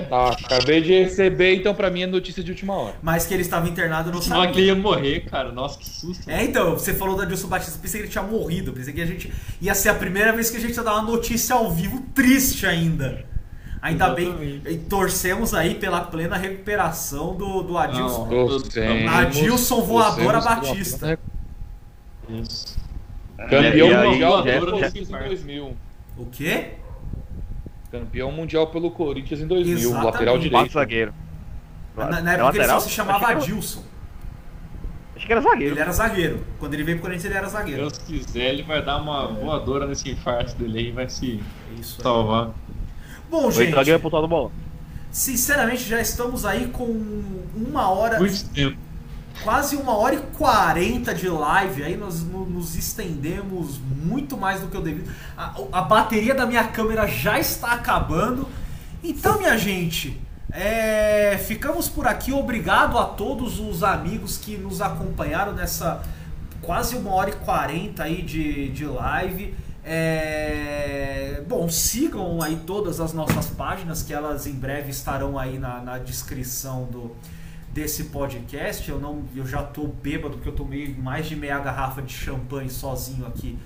Tá, acabei de receber, então pra mim é notícia de última hora. Mas que ele estava internado não sabia. que ele ia morrer, cara. Nossa, que susto. É, então, você falou da Gilson Batista, pensei que ele tinha morrido. Pensei que a gente ia ser a primeira vez que a gente ia dar uma notícia ao vivo triste ainda. Ainda Exatamente. bem, torcemos aí pela plena recuperação do, do Adilson. Não, Adilson Voadora Batista. Isso. Campeão e mundial pelo Corinthians em 2000. O quê? Campeão mundial pelo Corinthians em 2000, Exatamente. lateral direito. zagueiro. Na, na época ele só se chamava Adilson. Acho que era zagueiro. Ele era zagueiro. Quando ele veio pro Corinthians, ele era zagueiro. Deus quiser, ele vai dar uma voadora nesse infarto dele aí e vai se Isso salvar. Bom, gente. Zagueiro é bola. Sinceramente, já estamos aí com uma hora. Muito tempo quase uma hora e quarenta de live. Aí nós nos estendemos muito mais do que eu devido. A, a, bateria da minha câmera já está acabando. Então, minha gente, é, ficamos por aqui. Obrigado a todos os amigos que nos acompanharam nessa quase uma hora e quarenta aí de, de live. É... Bom, sigam aí todas as nossas páginas, que elas em breve estarão aí na, na descrição do, desse podcast. Eu não, eu já tô bêbado porque eu tomei mais de meia garrafa de champanhe sozinho aqui.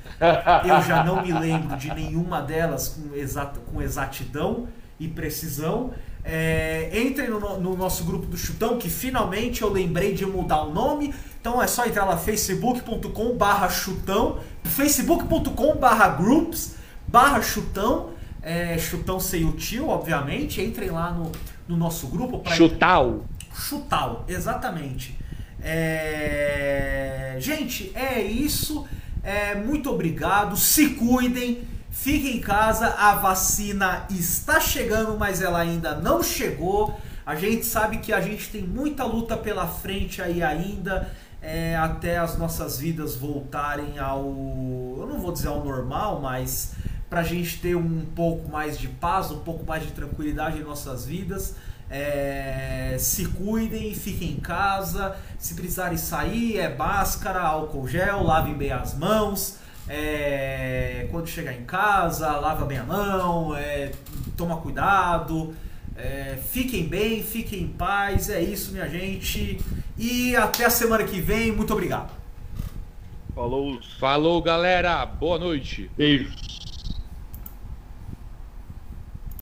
Eu já não me lembro de nenhuma delas com, exata, com exatidão e precisão. É, entrem no, no, nosso grupo do Chutão, que finalmente eu lembrei de mudar o nome. Então é só entrar lá facebook.com barra chutão, facebook.com barra groups barra chutão, é, chutão sem o tio, obviamente. Entrem lá no, no nosso grupo. Pra Chutal. Chutal, exatamente. É... Gente, é isso. É, muito obrigado. Se cuidem. Fiquem em casa. A vacina está chegando, mas ela ainda não chegou. A gente sabe que a gente tem muita luta pela frente aí ainda. É, até as nossas vidas voltarem ao. Eu não vou dizer ao normal, mas para a gente ter um pouco mais de paz, um pouco mais de tranquilidade em nossas vidas. É, se cuidem, fiquem em casa. Se precisarem sair, é máscara, álcool gel, lavem bem as mãos. É, quando chegar em casa, lava bem a mão, é, toma cuidado. É, fiquem bem, fiquem em paz. É isso, minha gente. E até a semana que vem. Muito obrigado. Falou. Falou, galera. Boa noite. Beijo.